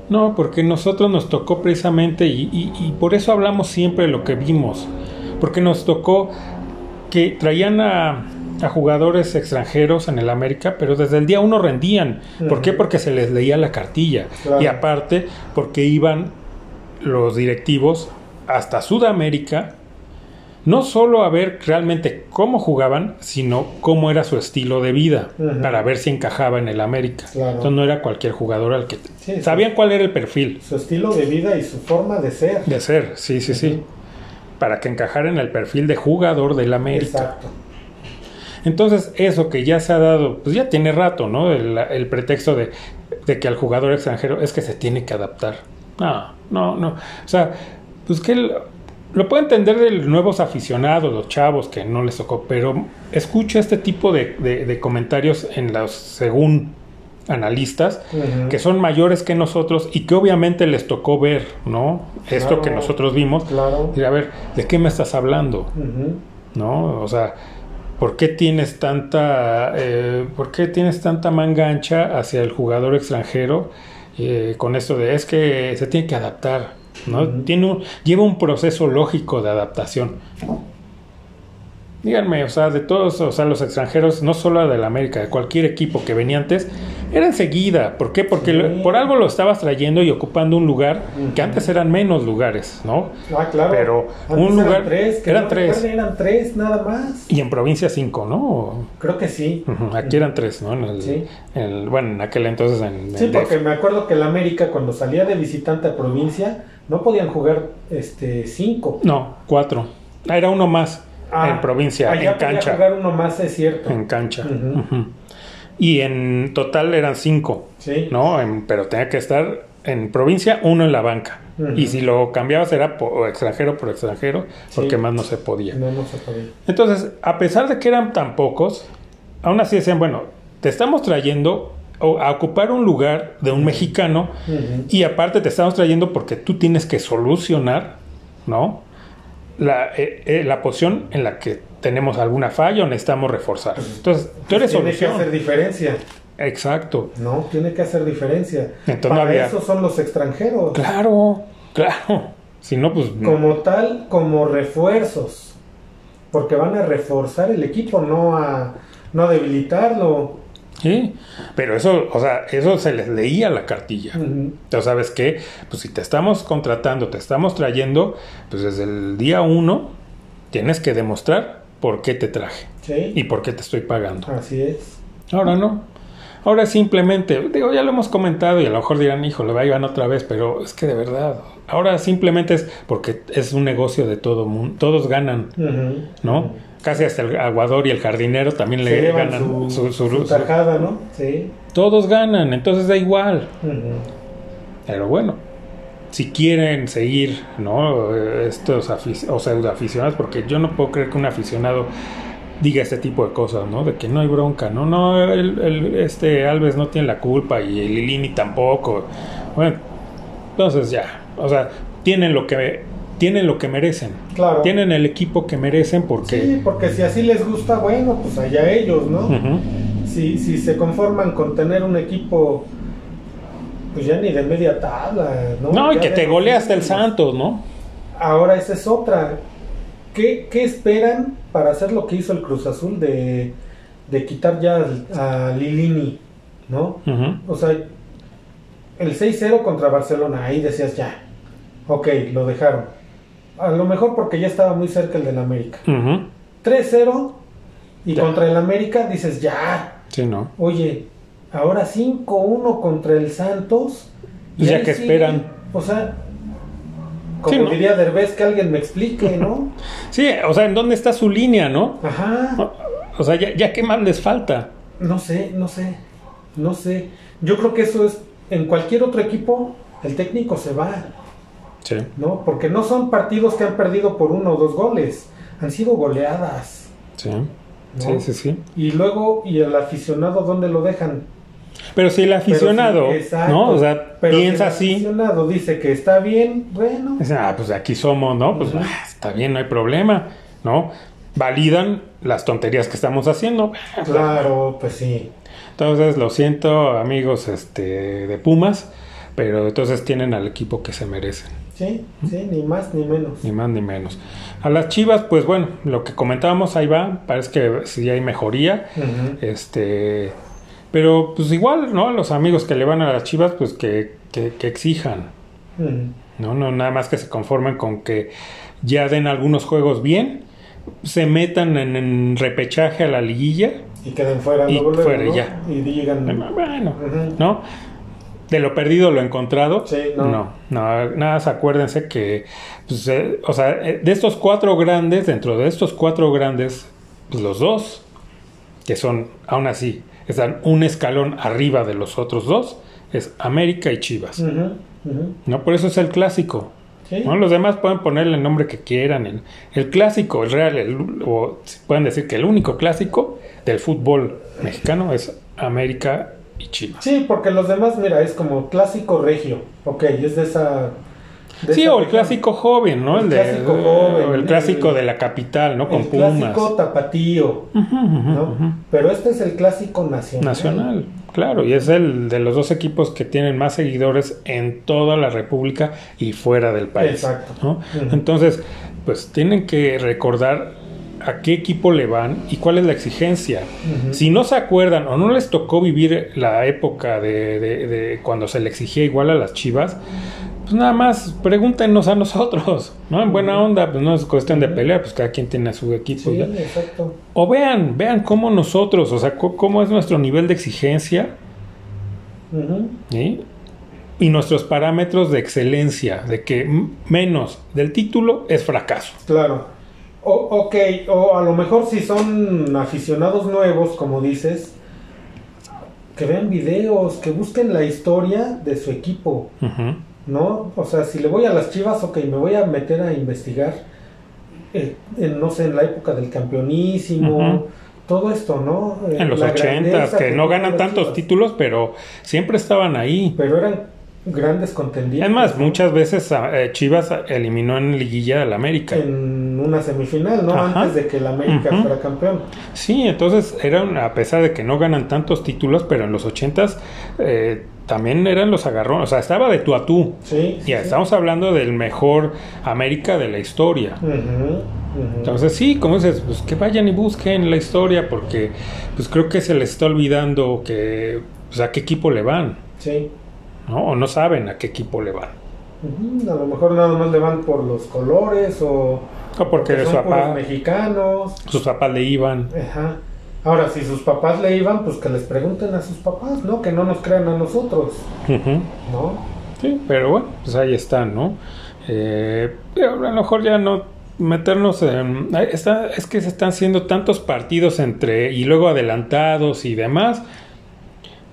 no. Porque nosotros nos tocó precisamente y, y- y por eso hablamos siempre de lo que vimos, porque nos tocó que traían a, a jugadores extranjeros en el América, pero desde el día uno rendían. ¿Por qué? Porque se les leía la cartilla Claro. y aparte porque iban los directivos hasta Sudamérica, no solo a ver realmente cómo jugaban, sino cómo era su estilo de vida, para ver si encajaba en el América. Claro. Entonces no era cualquier jugador al que... Sí, Sabían cuál era el perfil Su estilo de vida y su forma de ser. de ser, sí, sí, sí. Para que encajara en el perfil de jugador del América. Exacto. Entonces, eso que ya se ha dado, pues ya tiene rato, ¿no? El, el pretexto de, de que al jugador extranjero es que se tiene que adaptar. No, no, no. O sea, pues que el- lo puedo entender de los nuevos aficionados, los chavos que no les tocó, pero escucha este tipo de, de- de comentarios en los, según analistas, que son mayores que nosotros y que obviamente les tocó ver, ¿no? Esto que nosotros vimos. Claro. Y a ver, ¿de qué me estás hablando? ¿no? O sea, ¿por qué tienes tanta, eh, ¿por qué tienes tanta manga ancha hacia el jugador extranjero eh, con esto de es que se tiene que adaptar, ¿no? Tiene un- lleva un proceso lógico de adaptación. Díganme, o sea, de todos, o sea, los extranjeros, no solo del América, de cualquier equipo que venía antes, era enseguida. ¿Por qué? Porque Sí. lo- por algo lo estabas trayendo y ocupando un lugar que antes eran menos lugares, ¿no? Ah, claro. Pero Antes un lugar- Eran tres. Que eran no tres. Eran tres, nada más. Y en provincia 5, ¿no? Creo que sí. Aquí eran tres, ¿no? En el, Sí. el- bueno, en aquel entonces en, en Sí, DF. porque me acuerdo que el América cuando salía de visitante a provincia no podían jugar este cinco. No, cuatro. Ah, Era uno más Ah, en provincia, allá en cancha. jugar uno más, es cierto. En cancha. Y en total eran cinco, Sí. ¿no? En- pero tenía que estar en provincia uno en la banca. Y si lo cambiabas era por extranjero por extranjero, porque más no se podía. No, no se podía. Entonces, a pesar de que eran tan pocos, aún así decían, bueno, te estamos trayendo a ocupar un lugar de un mexicano y aparte te estamos trayendo porque tú tienes que solucionar, ¿no? La, eh, eh, la posición en la que tenemos alguna falla o necesitamos reforzar. Entonces, tú eres Tiene que hacer diferencia. Exacto. No, tiene que hacer diferencia. Entonces Para había- eso son los extranjeros. Claro, claro. Si no, pues... Como tal, como refuerzos. Porque van a reforzar el equipo, no a, no a debilitarlo. Sí, pero eso, o sea, eso se les leía la cartilla. Ujú. Entonces, ¿sabes qué? Pues si te estamos contratando, te estamos trayendo, pues desde el día uno tienes que demostrar por qué te traje Sí. y por qué te estoy pagando. Así es. Ahora no. Ahora simplemente, digo, ya lo hemos comentado y a lo mejor dirán, hijo, le va a ir otra vez, pero es que de verdad, ahora simplemente es porque es un negocio de todo mundo, todos ganan. ¿no? Casi hasta el aguador y el jardinero también Se le ganan su, su- su- su su- tajada, ¿no? Sí. todos ganan, entonces da igual. Pero bueno, si quieren seguir, ¿no? Estos o pseudo aficionados, porque yo no puedo creer que un aficionado diga este tipo de cosas, ¿no? De que no hay bronca, no, no, el, el- este Alves no tiene la culpa y el Lilini tampoco. Bueno, entonces ya, o sea, tienen lo que tienen lo que merecen. Claro. Tienen el equipo que merecen porque Sí, porque si así les gusta, bueno, pues allá ellos, ¿no? Ujú. si, si se conforman con tener un equipo, pues ya ni de media tabla, ¿no? No, y que te golea hasta el. Santos, ¿no? Ahora esa es otra. ¿Qué, qué esperan para hacer lo que hizo el Cruz Azul de, de quitar ya al- a Lilini, ¿no? O sea, el 6-0 contra Barcelona, ahí decías ya, ok, lo dejaron. A lo mejor porque ya estaba muy cerca el del América. Ujú. 3-0 y Ya. contra el América dices ya, Sí, ¿no? oye, ahora 5-1 contra el Santos. y Pues ya ahí que sigue. esperan. O sea, como Sí, ¿no? diría Derbez, que alguien me explique, ¿no? Sí, o sea, ¿en dónde está su línea, no? Ajá, O sea, ya, ya qué más les falta. no sé, no sé, no sé. Yo creo que eso es, en cualquier otro equipo, el técnico se va, Sí. ¿no? Porque no son partidos que han perdido por uno o dos goles, han sido goleadas. Sí. ¿no? Sí, sí, sí. Y luego, ¿y el aficionado dónde lo dejan? Pero si el aficionado, exacto. ¿no? O sea, Pero si piensa el así. aficionado dice que está bien, bueno. Ah, pues aquí somos, ¿no? Pues ah, está bien, no hay problema, ¿no? Validan las tonterías que estamos haciendo. Claro, pues sí. Entonces, lo siento, amigos este, de Pumas, pero entonces tienen al equipo que se merecen. Sí, sí, ni más ni menos. Ni más ni menos. A las Chivas, pues bueno, lo que comentábamos ahí va, parece que sí hay mejoría. Este, pero pues igual, ¿no? Los amigos que le van a las Chivas, pues que, que, que exijan. ¿no? No nada más que se conformen con que ya den algunos juegos bien, se metan en, en repechaje a la liguilla. Y queden fuera Y luego, fuera, ¿no? ya. Y digan. Bueno. ¿no? De lo perdido lo encontrado. Sí, no. no. no, nada más acuérdense que, pues, eh, o sea, eh, de estos cuatro grandes, dentro de estos cuatro grandes, pues los dos, que son, aún así, están un escalón arriba de los otros dos, es América y Chivas. ¿No? Por eso es el clásico. Sí. ¿no? Los demás pueden ponerle el nombre que quieran. El, el clásico, el real, el- o pueden decir que el único clásico del fútbol mexicano es América y Chivas. Sí, porque los demás, mira, es como clásico regio. Ok, es de esa. de Sí, esa o el región. clásico joven, ¿no? El El, de- clásico joven, o el el- clásico de la capital, ¿no? Con El Pumas. clásico tapatío, ¿no? Pero este es el clásico nacional. Nacional, claro, y es el de los dos equipos que tienen más seguidores en toda la República y fuera del país. Exacto. Entonces, pues tienen que recordar a qué equipo le van y cuál es la exigencia. Si no se acuerdan o no les tocó vivir la época de, de- de cuando se le exigía igual a las chivas, pues nada más pregúntenos a nosotros, ¿no? En buena onda, pues no es cuestión de pelear, pues cada quien tiene su equipo. Sí, exacto. O vean, vean cómo nosotros, o sea, cómo es nuestro nivel de exigencia y nuestros parámetros de excelencia, de que menos del título es fracaso. Claro. O, ok, o a lo mejor si son aficionados nuevos, como dices, que vean videos, que busquen la historia de su equipo. ¿no? O sea, si le voy a las chivas, ok, me voy a meter a investigar, eh, en, no sé, en la época del campeonísimo, todo esto, ¿no? Eh, En los ochentas, grandeza que no ganan tantos títulos, pero siempre estaban ahí. Pero eran grandes contendientes. Es más, muchas veces eh, Chivas eliminó en liguilla al América. En una semifinal, ¿no? Ajá. Antes de que el América fuera campeón. Sí, entonces eran, a pesar de que no ganan tantos títulos, pero en los ochentas eh, también eran los agarrones, o sea, estaba de tú a tú. Sí. sí. estamos hablando del mejor América de la historia. Entonces sí, como dices, pues que vayan y busquen la historia porque pues creo que se les está olvidando que pues, a qué equipo le van, Sí. ¿No? O no saben a qué equipo le van. A lo mejor nada más le van por los colores o O porque son su puros papá, mexicanos. sus papás le iban. Ajá. Ahora, si sus papás le iban, pues que les pregunten a sus papás, ¿no? Que no nos crean a nosotros. ¿no? Sí, pero bueno, pues ahí están, ¿no? Eh, pero a lo mejor ya no meternos en... Está, es que se están haciendo tantos partidos entre y luego adelantados y demás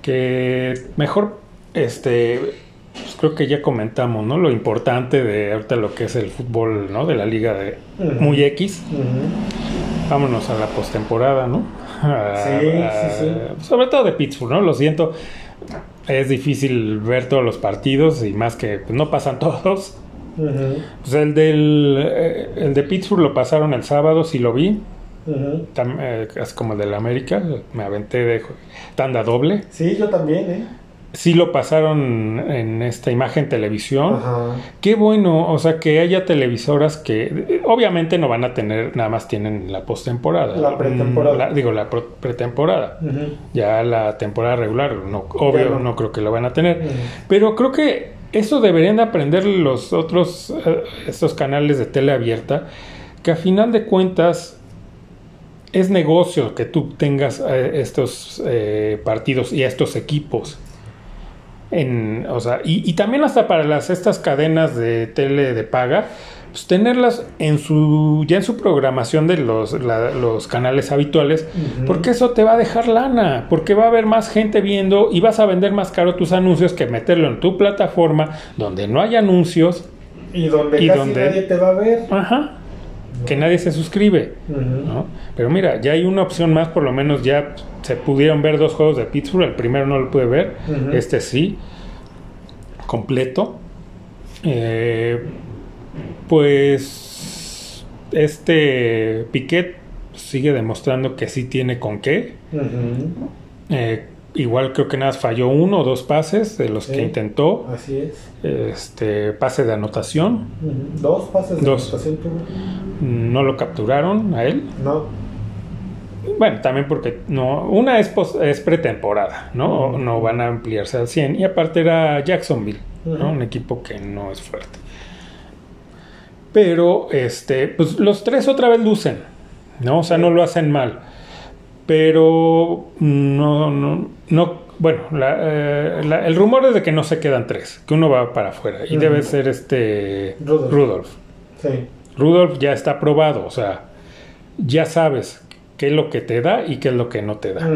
que mejor, este, pues creo que ya comentamos, ¿no? Lo importante de ahorita lo que es el fútbol, ¿no? De la liga de muy X. Vámonos a la postemporada, ¿no? A- Sí, sí, sí. Sobre todo de Pittsburgh, ¿no? Lo siento. Es difícil ver todos los partidos y más que pues, no pasan todos. Pues el del eh, el de Pittsburgh lo pasaron el sábado, sí lo vi. Tam- eh, es como el del América, me aventé de tanda doble. Sí, yo también, ¿eh? Sí lo pasaron en esta imagen televisión. Ajá. Qué bueno, o sea, que haya televisoras que obviamente no van a tener, nada más tienen la postemporada. La pretemporada. La- digo, la pretemporada. Ya la temporada regular, no, obvio, no. no. creo que lo van a tener. Pero creo que eso deberían de aprender los otros, eh, estos canales de tele abierta, que a final de cuentas es negocio que tú tengas eh, estos eh, partidos y estos equipos. En, o sea, y, y también hasta para las estas cadenas de tele de paga, pues tenerlas en su ya en su programación de los, la- los canales habituales, porque eso te va a dejar lana, porque va a haber más gente viendo y vas a vender más caro tus anuncios que meterlo en tu plataforma donde no hay anuncios, Y donde Y casi donde- nadie te va a ver. ajá, que nadie se suscribe. ¿no? Pero mira, ya hay una opción más, por lo menos ya se pudieron ver dos juegos de Pittsburgh, el primero no lo pude ver, este sí, completo. Eh, pues este Piquet sigue demostrando que sí tiene con qué. Ujú. Eh, igual creo que nada falló uno o dos pases de los Sí. que intentó. Así es. Este pase de anotación. Dos pases de Dos. anotación no lo capturaron a él. No. Bueno, también porque no, una es, es pretemporada, ¿no? No van a ampliarse al 100. Y aparte era Jacksonville, ¿no? Un equipo que no es fuerte. Pero, este, pues los tres otra vez lucen, ¿no? O sea, no lo hacen mal. Pero no, no, no, bueno, la, eh, la- el rumor es de que no se quedan tres, que uno va para afuera. Y debe ser este. Sí. Rudolph ya está probado, o sea, ya sabes qué es lo que te da y qué es lo que no te da.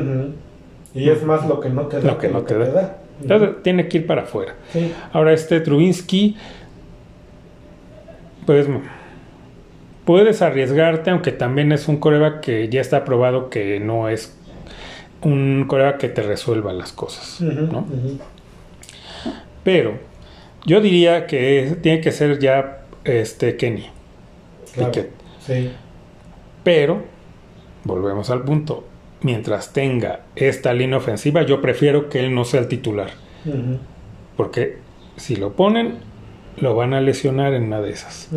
Y es más lo que no te da. Lo que no te da. Entonces tiene que ir para afuera. Sí. Ahora este Trubinsky, pues puedes arriesgarte, aunque también es un coreback que ya está probado que no es un coreback que te resuelva las cosas, ¿no? Pero yo diría que tiene que ser ya este Kenny Claro. Pickett. Sí. Pero, volvemos al punto, mientras tenga esta línea ofensiva, yo prefiero que él no sea el titular. Porque si lo ponen, lo van a lesionar en una de esas.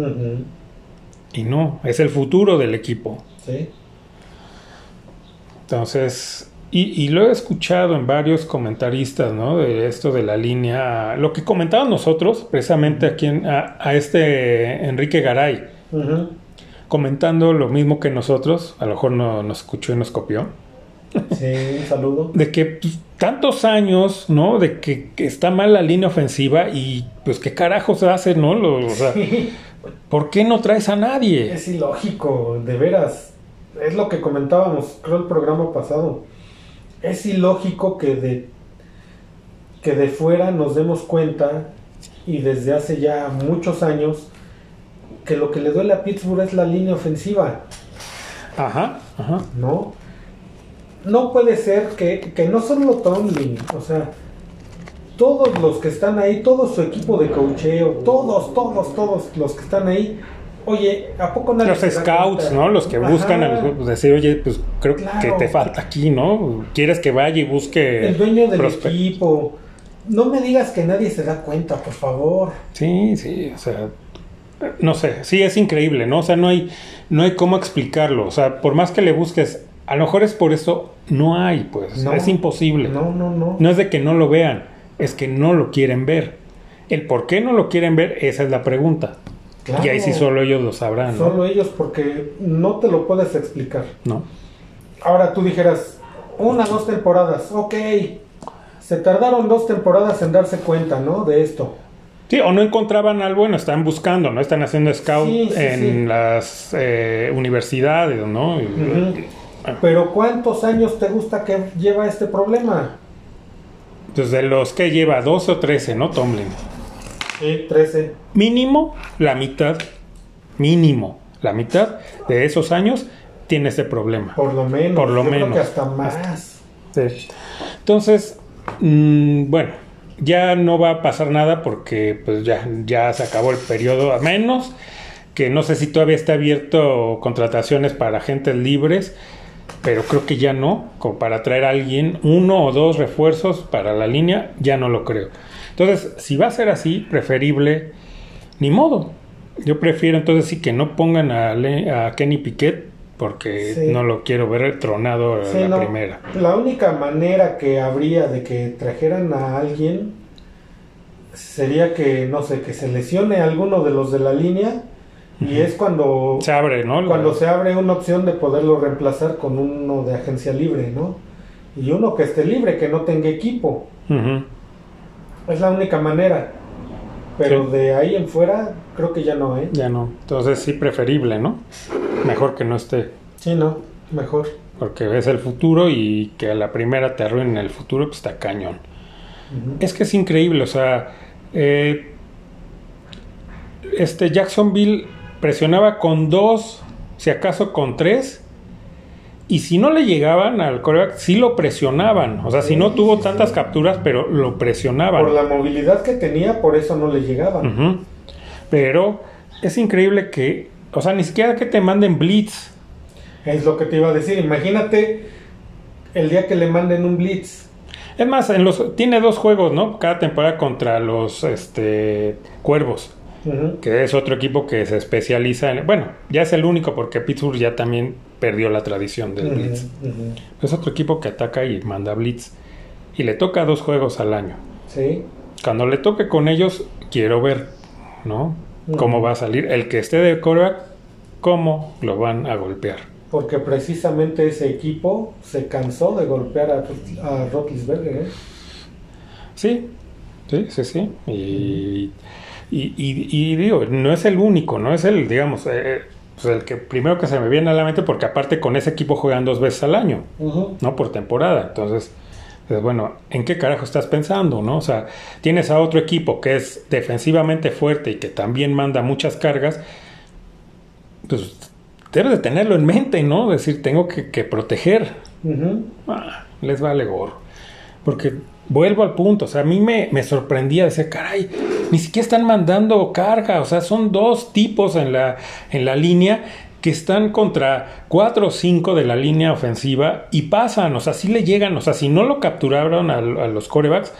Y no, es el futuro del equipo. Sí. Entonces, y, y lo he escuchado en varios comentaristas, ¿no? De esto de la línea, lo que comentaban nosotros, precisamente aquí en- a, a este Enrique Garay, comentando lo mismo que nosotros, a lo mejor no nos escuchó y nos copió. Sí, un saludo. de que pues, tantos años, ¿no? De que, que está mal la línea ofensiva y pues qué carajos hace, ¿no? Lo- o sea, Sí. ¿Por qué no traes a nadie? Es ilógico, de veras. Es lo que comentábamos, creo, el programa pasado. Es ilógico que de, que de fuera nos demos cuenta, y desde hace ya muchos años, que lo que le duele a Pittsburgh es la línea ofensiva, Ajá, ajá. ¿no? No puede ser que, que no solo Tomlin, o sea, todos los que están ahí, todo su equipo de cocheo, todos, todos, todos los que están ahí, oye, ¿a poco nadie Los scouts, cuenta? ¿no? Los que buscan a los grupos, decir, oye, pues creo que te falta aquí, ¿no? ¿Quieres que vaya y busque El dueño del equipo. No me digas que nadie se da cuenta, por favor. Sí, sí, o sea, no sé, sí es increíble, ¿no? O sea, no hay, no hay cómo explicarlo, o sea, por más que le busques, a lo mejor es por eso, no hay, pues, No. es imposible. No, no, no. No es de que no lo vean, es que no lo quieren ver. El por qué no lo quieren ver, esa es la pregunta. Claro. Y ahí sí solo ellos lo sabrán, ¿no? Solo ellos porque no te lo puedes explicar. ¿No? Ahora tú dijeras, una, dos temporadas, ok. Se tardaron dos temporadas en darse cuenta, ¿no? De esto. Sí, o no encontraban algo, bueno, están buscando, ¿no? Están haciendo scout Sí, sí, en sí. las eh, universidades, ¿no? Pero ¿cuántos años te gusta que lleva este problema? Pues de los que lleva 12 o 13, ¿no? Tomlin. Sí, 13. Mínimo la mitad, mínimo la mitad de esos años tiene ese problema. Por lo menos. Por lo Yo creo menos. que hasta más. Sí. Entonces, mm, bueno, ya no va a pasar nada porque pues ya, ya se acabó el periodo, a menos que no sé si todavía está abierto contrataciones para agentes libres, pero creo que ya no, como para traer a alguien, uno o dos refuerzos para la línea, ya no lo creo. Entonces, si va a ser así, preferible, ni modo. Yo prefiero entonces sí que no pongan a, Le- a Kenny Piquet porque Sí. no lo quiero ver tronado a Sí, la no. primera. La única manera que habría de que trajeran a alguien sería que, no sé, que se lesione alguno de los de la línea y es cuando Se abre, cuando se abre una opción de poderlo reemplazar con uno de agencia libre, ¿no? Y uno que esté libre, que no tenga equipo. Es la única manera. Pero Sí. de ahí en fuera, creo que ya no, ¿eh? Ya no. Entonces sí preferible, ¿no? Mejor que no esté. Sí, no, mejor. Porque ves el futuro y que a la primera te arruinen el futuro, pues está cañón. Es que es increíble, o sea, eh, este Jacksonville presionaba con dos, si acaso con tres, y si no le llegaban al coreback, sí lo presionaban. O sea, si no tuvo sí, tantas sí. capturas, pero lo presionaban. Por la movilidad que tenía, por eso no le llegaban. Pero es increíble que, o sea, ni siquiera que te manden blitz. Es lo que te iba a decir. Imagínate el día que le manden un blitz. Es más, en los, tiene dos juegos, ¿no? Cada temporada contra los este, Cuervos, Que es otro equipo que se especializa en... Bueno, ya es el único porque Pittsburgh ya también perdió la tradición del blitz. Es otro equipo que ataca y manda blitz. Y le toca dos juegos al año. Sí. Cuando le toque con ellos, quiero ver, ¿no? Cómo va a salir. El que esté de coreback, cómo lo van a golpear. Porque precisamente ese equipo se cansó de golpear a, a ¿eh? Sí, sí, sí, sí. Y, y, y- y digo, no es el único, no es el, digamos, eh, pues el que primero que se me viene a la mente, porque aparte con ese equipo juegan dos veces al año. ¿no? Por temporada. Entonces, pues, bueno, ¿en qué carajo estás pensando, no? O sea, tienes a otro equipo que es defensivamente fuerte y que también manda muchas cargas, pues debes de tenerlo en mente, ¿no? Decir, tengo que, que proteger. Ujú. Ah, les vale gorro. Porque vuelvo al punto, o sea, a mí me, me sorprendía decir, caray, ni siquiera están mandando carga, o sea, son dos tipos en la, en la línea que están contra cuatro o cinco de la línea ofensiva y pasan, o sea, si le llegan, o sea, si no lo capturaron a, a los corebacks,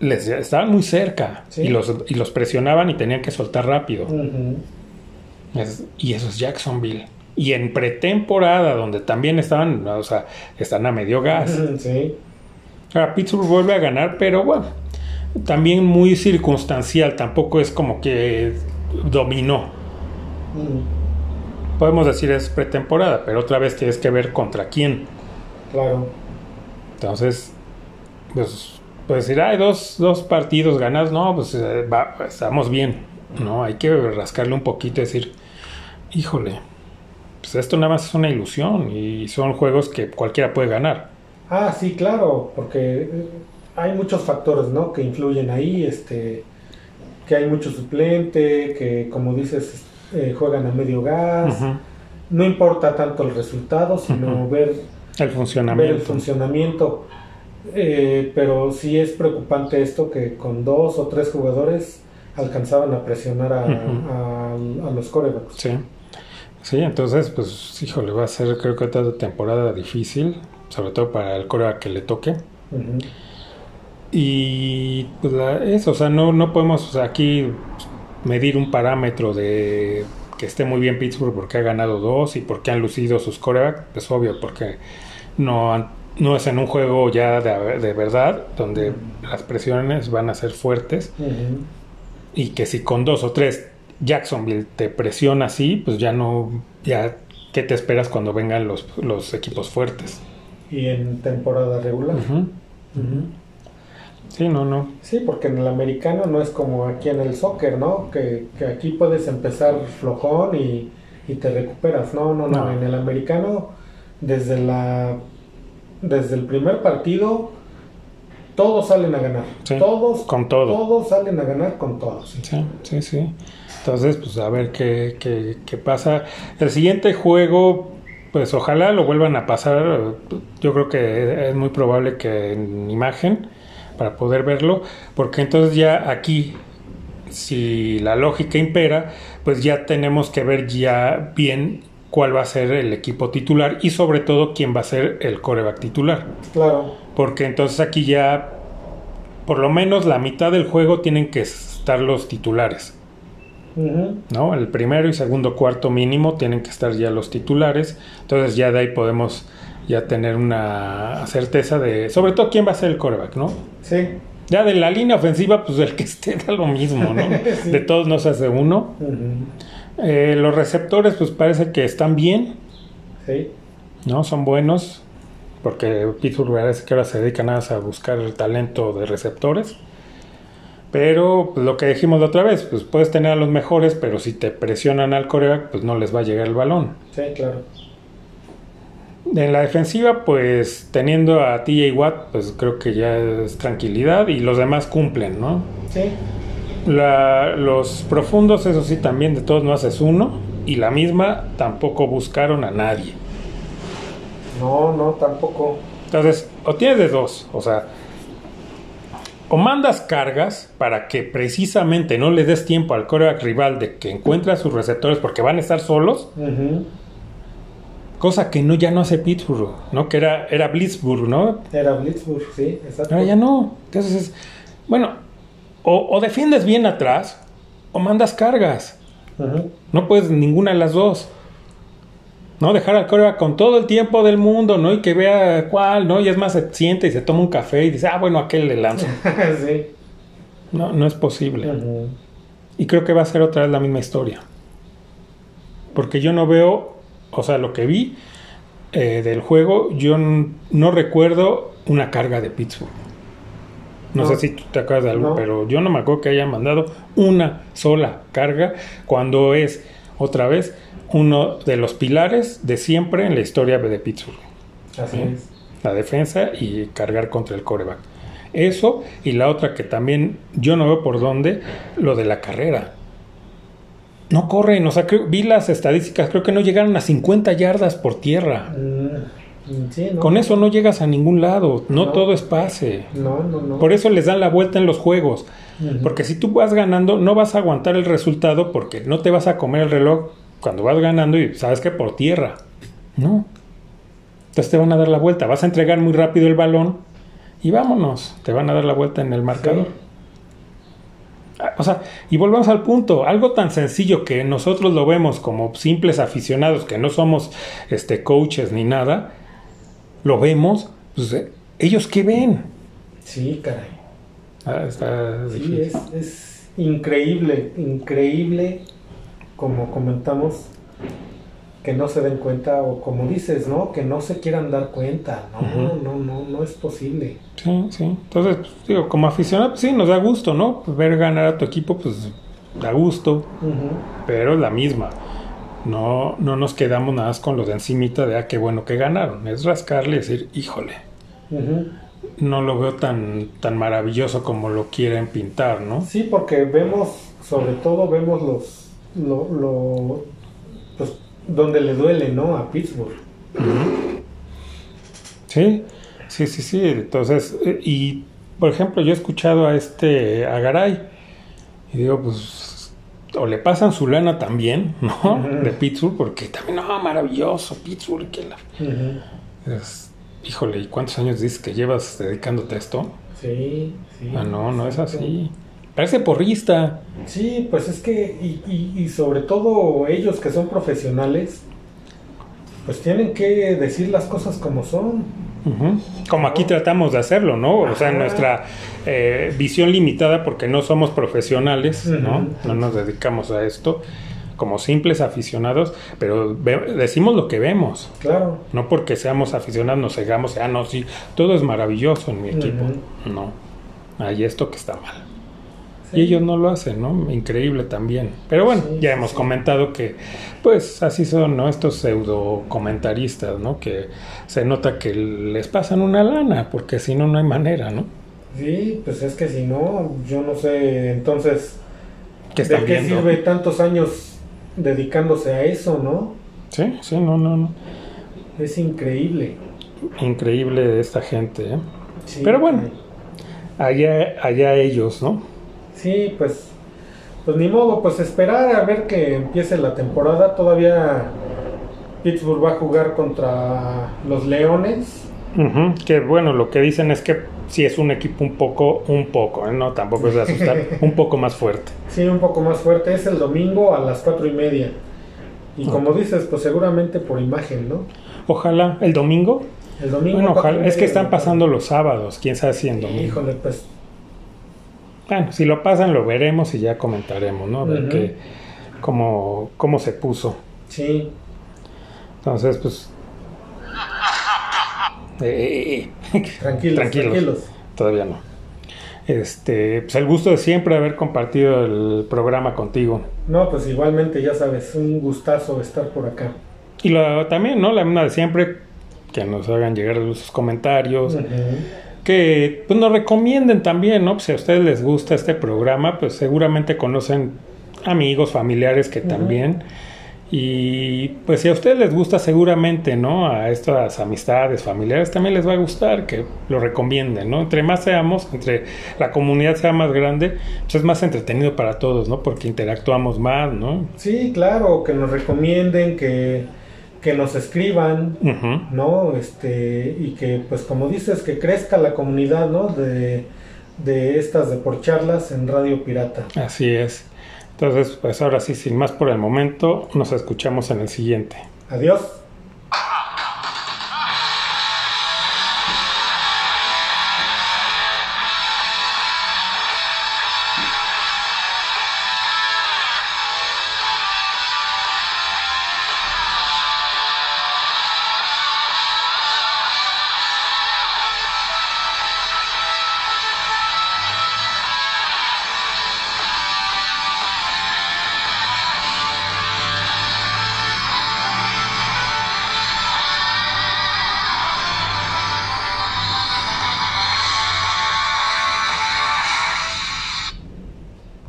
les estaban muy cerca Sí. y, los, y los presionaban y tenían que soltar rápido. Es- y eso es Jacksonville. Y en pretemporada, donde también estaban, o sea, están a medio gas. Sí. Ahora Pittsburgh vuelve a ganar, pero bueno, también muy circunstancial, tampoco es como que dominó. Ujú. Podemos decir es pretemporada, pero otra vez tienes que ver contra quién. Claro. Entonces, pues, pues decir, hay dos, dos partidos ganados, no, pues eh, va, estamos bien, ¿no? Hay que rascarle un poquito y decir, híjole, pues esto nada más es una ilusión y son juegos que cualquiera puede ganar. Ah, sí, claro, porque eh, hay muchos factores, ¿no? Que influyen ahí, este, que hay mucho suplente, que como dices, eh, juegan a medio gas. No importa tanto el resultado, sino ver, El ver el funcionamiento. funcionamiento. Eh, pero sí es preocupante esto que con dos o tres jugadores alcanzaban a presionar a, a- a los corebacks. Sí. Sí, entonces, pues, híjole, va a ser creo que otra temporada difícil, sobre todo para el coreback que le toque. Ujú. Y pues la- eso, o sea, no, no podemos o sea, aquí medir un parámetro de que esté muy bien Pittsburgh porque ha ganado dos y porque han lucido sus corebacks, pues obvio, porque no, no es en un juego ya de, de verdad, donde las presiones van a ser fuertes y que si con dos o tres Jacksonville te presiona así, pues ya no, ya, ¿qué te esperas cuando vengan los, los equipos fuertes? Y en temporada regular. Ujú. Sí, no, no. Sí, porque en el americano no es como aquí en el soccer, ¿no? Que, que aquí puedes empezar flojón y, y te recuperas. No, no, no, No. En el americano, desde la desde el primer partido, todos salen a ganar. Sí, todos, con todo. Todos salen a ganar con todos. Sí, sí, sí. Entonces, pues a ver qué, qué, qué pasa. El siguiente juego, pues ojalá lo vuelvan a pasar. Yo creo que es muy probable que en imagen para poder verlo, porque entonces ya aquí, si la lógica impera, pues ya tenemos que ver ya bien cuál va a ser el equipo titular y sobre todo quién va a ser el coreback titular. Claro. Porque entonces aquí ya, por lo menos la mitad del juego tienen que estar los titulares. ¿no? El primero y segundo cuarto mínimo tienen que estar ya los titulares. Entonces ya de ahí podemos ya tener una certeza de, sobre todo quién va a ser el coreback, ¿no? Sí. Ya de la línea ofensiva, pues el que esté da lo mismo, ¿no? Sí. De todos no se hace uno. Eh, los receptores, pues parece que están bien, Sí. ¿no? Son buenos, porque Pittsburgh parece que ahora se dedica nada más a buscar el talento de receptores. Pero pues, lo que dijimos la otra vez, pues puedes tener a los mejores, pero si te presionan al coreback, pues no les va a llegar el balón. Sí, claro. En la defensiva, pues teniendo a TJ Watt, pues creo que ya es tranquilidad y los demás cumplen, ¿no? Sí. La- los profundos, eso sí, también de todos no haces uno. Y la misma tampoco buscaron a nadie. No, no, tampoco. Entonces, o tienes de dos, o sea, o mandas cargas para que precisamente no le des tiempo al coreback rival de que encuentre a sus receptores porque van a estar solos, Ujú. Cosa que no ya no hace Pittsburgh, ¿no? Que era, era Blitzburg, ¿no? Era Blitzburg, sí, exacto. Ahora ya no. Entonces, es- bueno, o, o defiendes bien atrás o mandas cargas. No puedes ninguna de las dos. ¿No? Dejar al coreback con todo el tiempo del mundo, ¿no? Y que vea cuál, ¿no? Y es más, se siente y se toma un café y dice, ah, bueno, aquel le lanzo. sí. No, no es posible. Y creo que va a ser otra vez la misma historia. Porque yo no veo, o sea, lo que vi eh, del juego, yo no recuerdo una carga de Pittsburgh. No, No. sé si tú te acuerdas de algo, No. pero yo no me acuerdo que hayan mandado una sola carga cuando es, otra vez, uno de los pilares de siempre en la historia de Pittsburgh. Así es. La defensa y cargar contra el coreback. Eso y la otra que también yo no veo por dónde, lo de la carrera. No corren, o sea, creo- vi las estadísticas, creo que no llegaron a 50 yardas por tierra. Mm, sí, no. Con eso no llegas a ningún lado, no, No. todo es pase. No, no, no. Por eso les dan la vuelta en los juegos. Porque si tú vas ganando, no vas a aguantar el resultado porque no te vas a comer el reloj cuando vas ganando y sabes que por tierra. No. Entonces te van a dar la vuelta. Vas a entregar muy rápido el balón y vámonos. Te van a dar la vuelta en el marcador. O sea, y volvemos al punto, algo tan sencillo que nosotros lo vemos como simples aficionados, que no somos este coaches ni nada, lo vemos, pues eh, ellos qué ven. Sí, caray. Ah, está Sí, es increíble, increíble, como comentamos, que no se den cuenta, o como dices, ¿no? Que no se quieran dar cuenta. No, Ujú. no, no, no es posible. Sí, sí. Entonces, pues, digo, como aficionado, pues sí, nos da gusto, ¿no? Ver ganar a tu equipo, pues da gusto, Ujú. pero es la misma. No, no nos quedamos nada más con lo de encimita de, ah, qué bueno que ganaron. Es rascarle y decir, híjole, no lo veo tan, tan maravilloso como lo quieren pintar, ¿no? Sí, porque vemos, sobre todo vemos los, lo, lo, donde le duele, ¿no? A Pittsburgh. Sí, sí, Sí, sí. Entonces, eh, y por ejemplo, yo he escuchado a este Agaray y digo, pues, o le pasan su lana también, ¿no? De Pittsburgh, porque también, no, maravilloso, Pittsburgh, que la. Ujú. Es- híjole, ¿y cuántos años dices que llevas dedicándote a esto? Sí, sí. Ah, no, no es así. Parece porrista. Sí, pues es que, y, y- y sobre todo ellos que son profesionales, pues tienen que decir las cosas como son. Como aquí tratamos de hacerlo, ¿no? O sea, en nuestra eh, visión limitada, porque no somos profesionales, ¿no? No nos dedicamos a esto como simples aficionados, pero decimos lo que vemos. Claro. No porque seamos aficionados nos cegamos, ah, no, sí, todo es maravilloso en mi equipo. No, hay esto que está mal. Sí. Y ellos no lo hacen, ¿no? Increíble también. Pero bueno, Sí, ya hemos sí. comentado que, pues, así son, ¿no? Estos pseudo comentaristas, ¿no? Que se nota que les pasan una lana, porque si no, no hay manera, ¿no? Sí, pues es que si no, yo no sé, entonces, ¿de qué viendo. sirve tantos años dedicándose a eso, no? Sí, sí, no, no, no. Es increíble. Increíble esta gente, ¿eh? Pero bueno. Allá, allá ellos, ¿no? Sí, pues, pues ni modo, pues esperar a ver que empiece la temporada. Todavía Pittsburgh va a jugar contra los Leones. Que bueno, lo que dicen es que sí es un equipo un poco, un poco, ¿eh? no, tampoco es de asustar, un poco más fuerte. Sí, un poco más fuerte. Es el domingo a las cuatro y media. Y como dices, pues seguramente por imagen, ¿no? Ojalá el domingo. El domingo. Bueno, ojalá. Es que están pasando los sábados, quién sabe si en domingo. Híjole, pues Bueno, si lo pasan lo veremos y ya comentaremos, ¿no? A ver qué, cómo, cómo se puso. sí. Entonces, pues... eh, Tranquilos, tranquilos. Todavía no. Este, pues el gusto de siempre haber compartido el programa contigo. No, pues igualmente, ya sabes, un gustazo estar por acá. Y lo, también, ¿no? La misma de siempre, que nos hagan llegar sus comentarios, Ujú. Que pues, nos recomienden también, ¿no? Pues, si a ustedes les gusta este programa, pues seguramente conocen amigos, familiares que también. Y pues si a ustedes les gusta seguramente, ¿no? A estas amistades familiares también les va a gustar que lo recomienden, ¿no? Entre más seamos, entre la comunidad sea más grande, pues es más entretenido para todos, ¿no? Porque interactuamos más, ¿no? Sí, claro, que nos recomienden, que, que nos escriban. ¿no? Este, y que, pues como dices, que crezca la comunidad, ¿no? De, de estas de por charlas en Radio Pirata. Así es. Entonces, pues ahora sí, sin más por el momento, nos escuchamos en el siguiente. Adiós.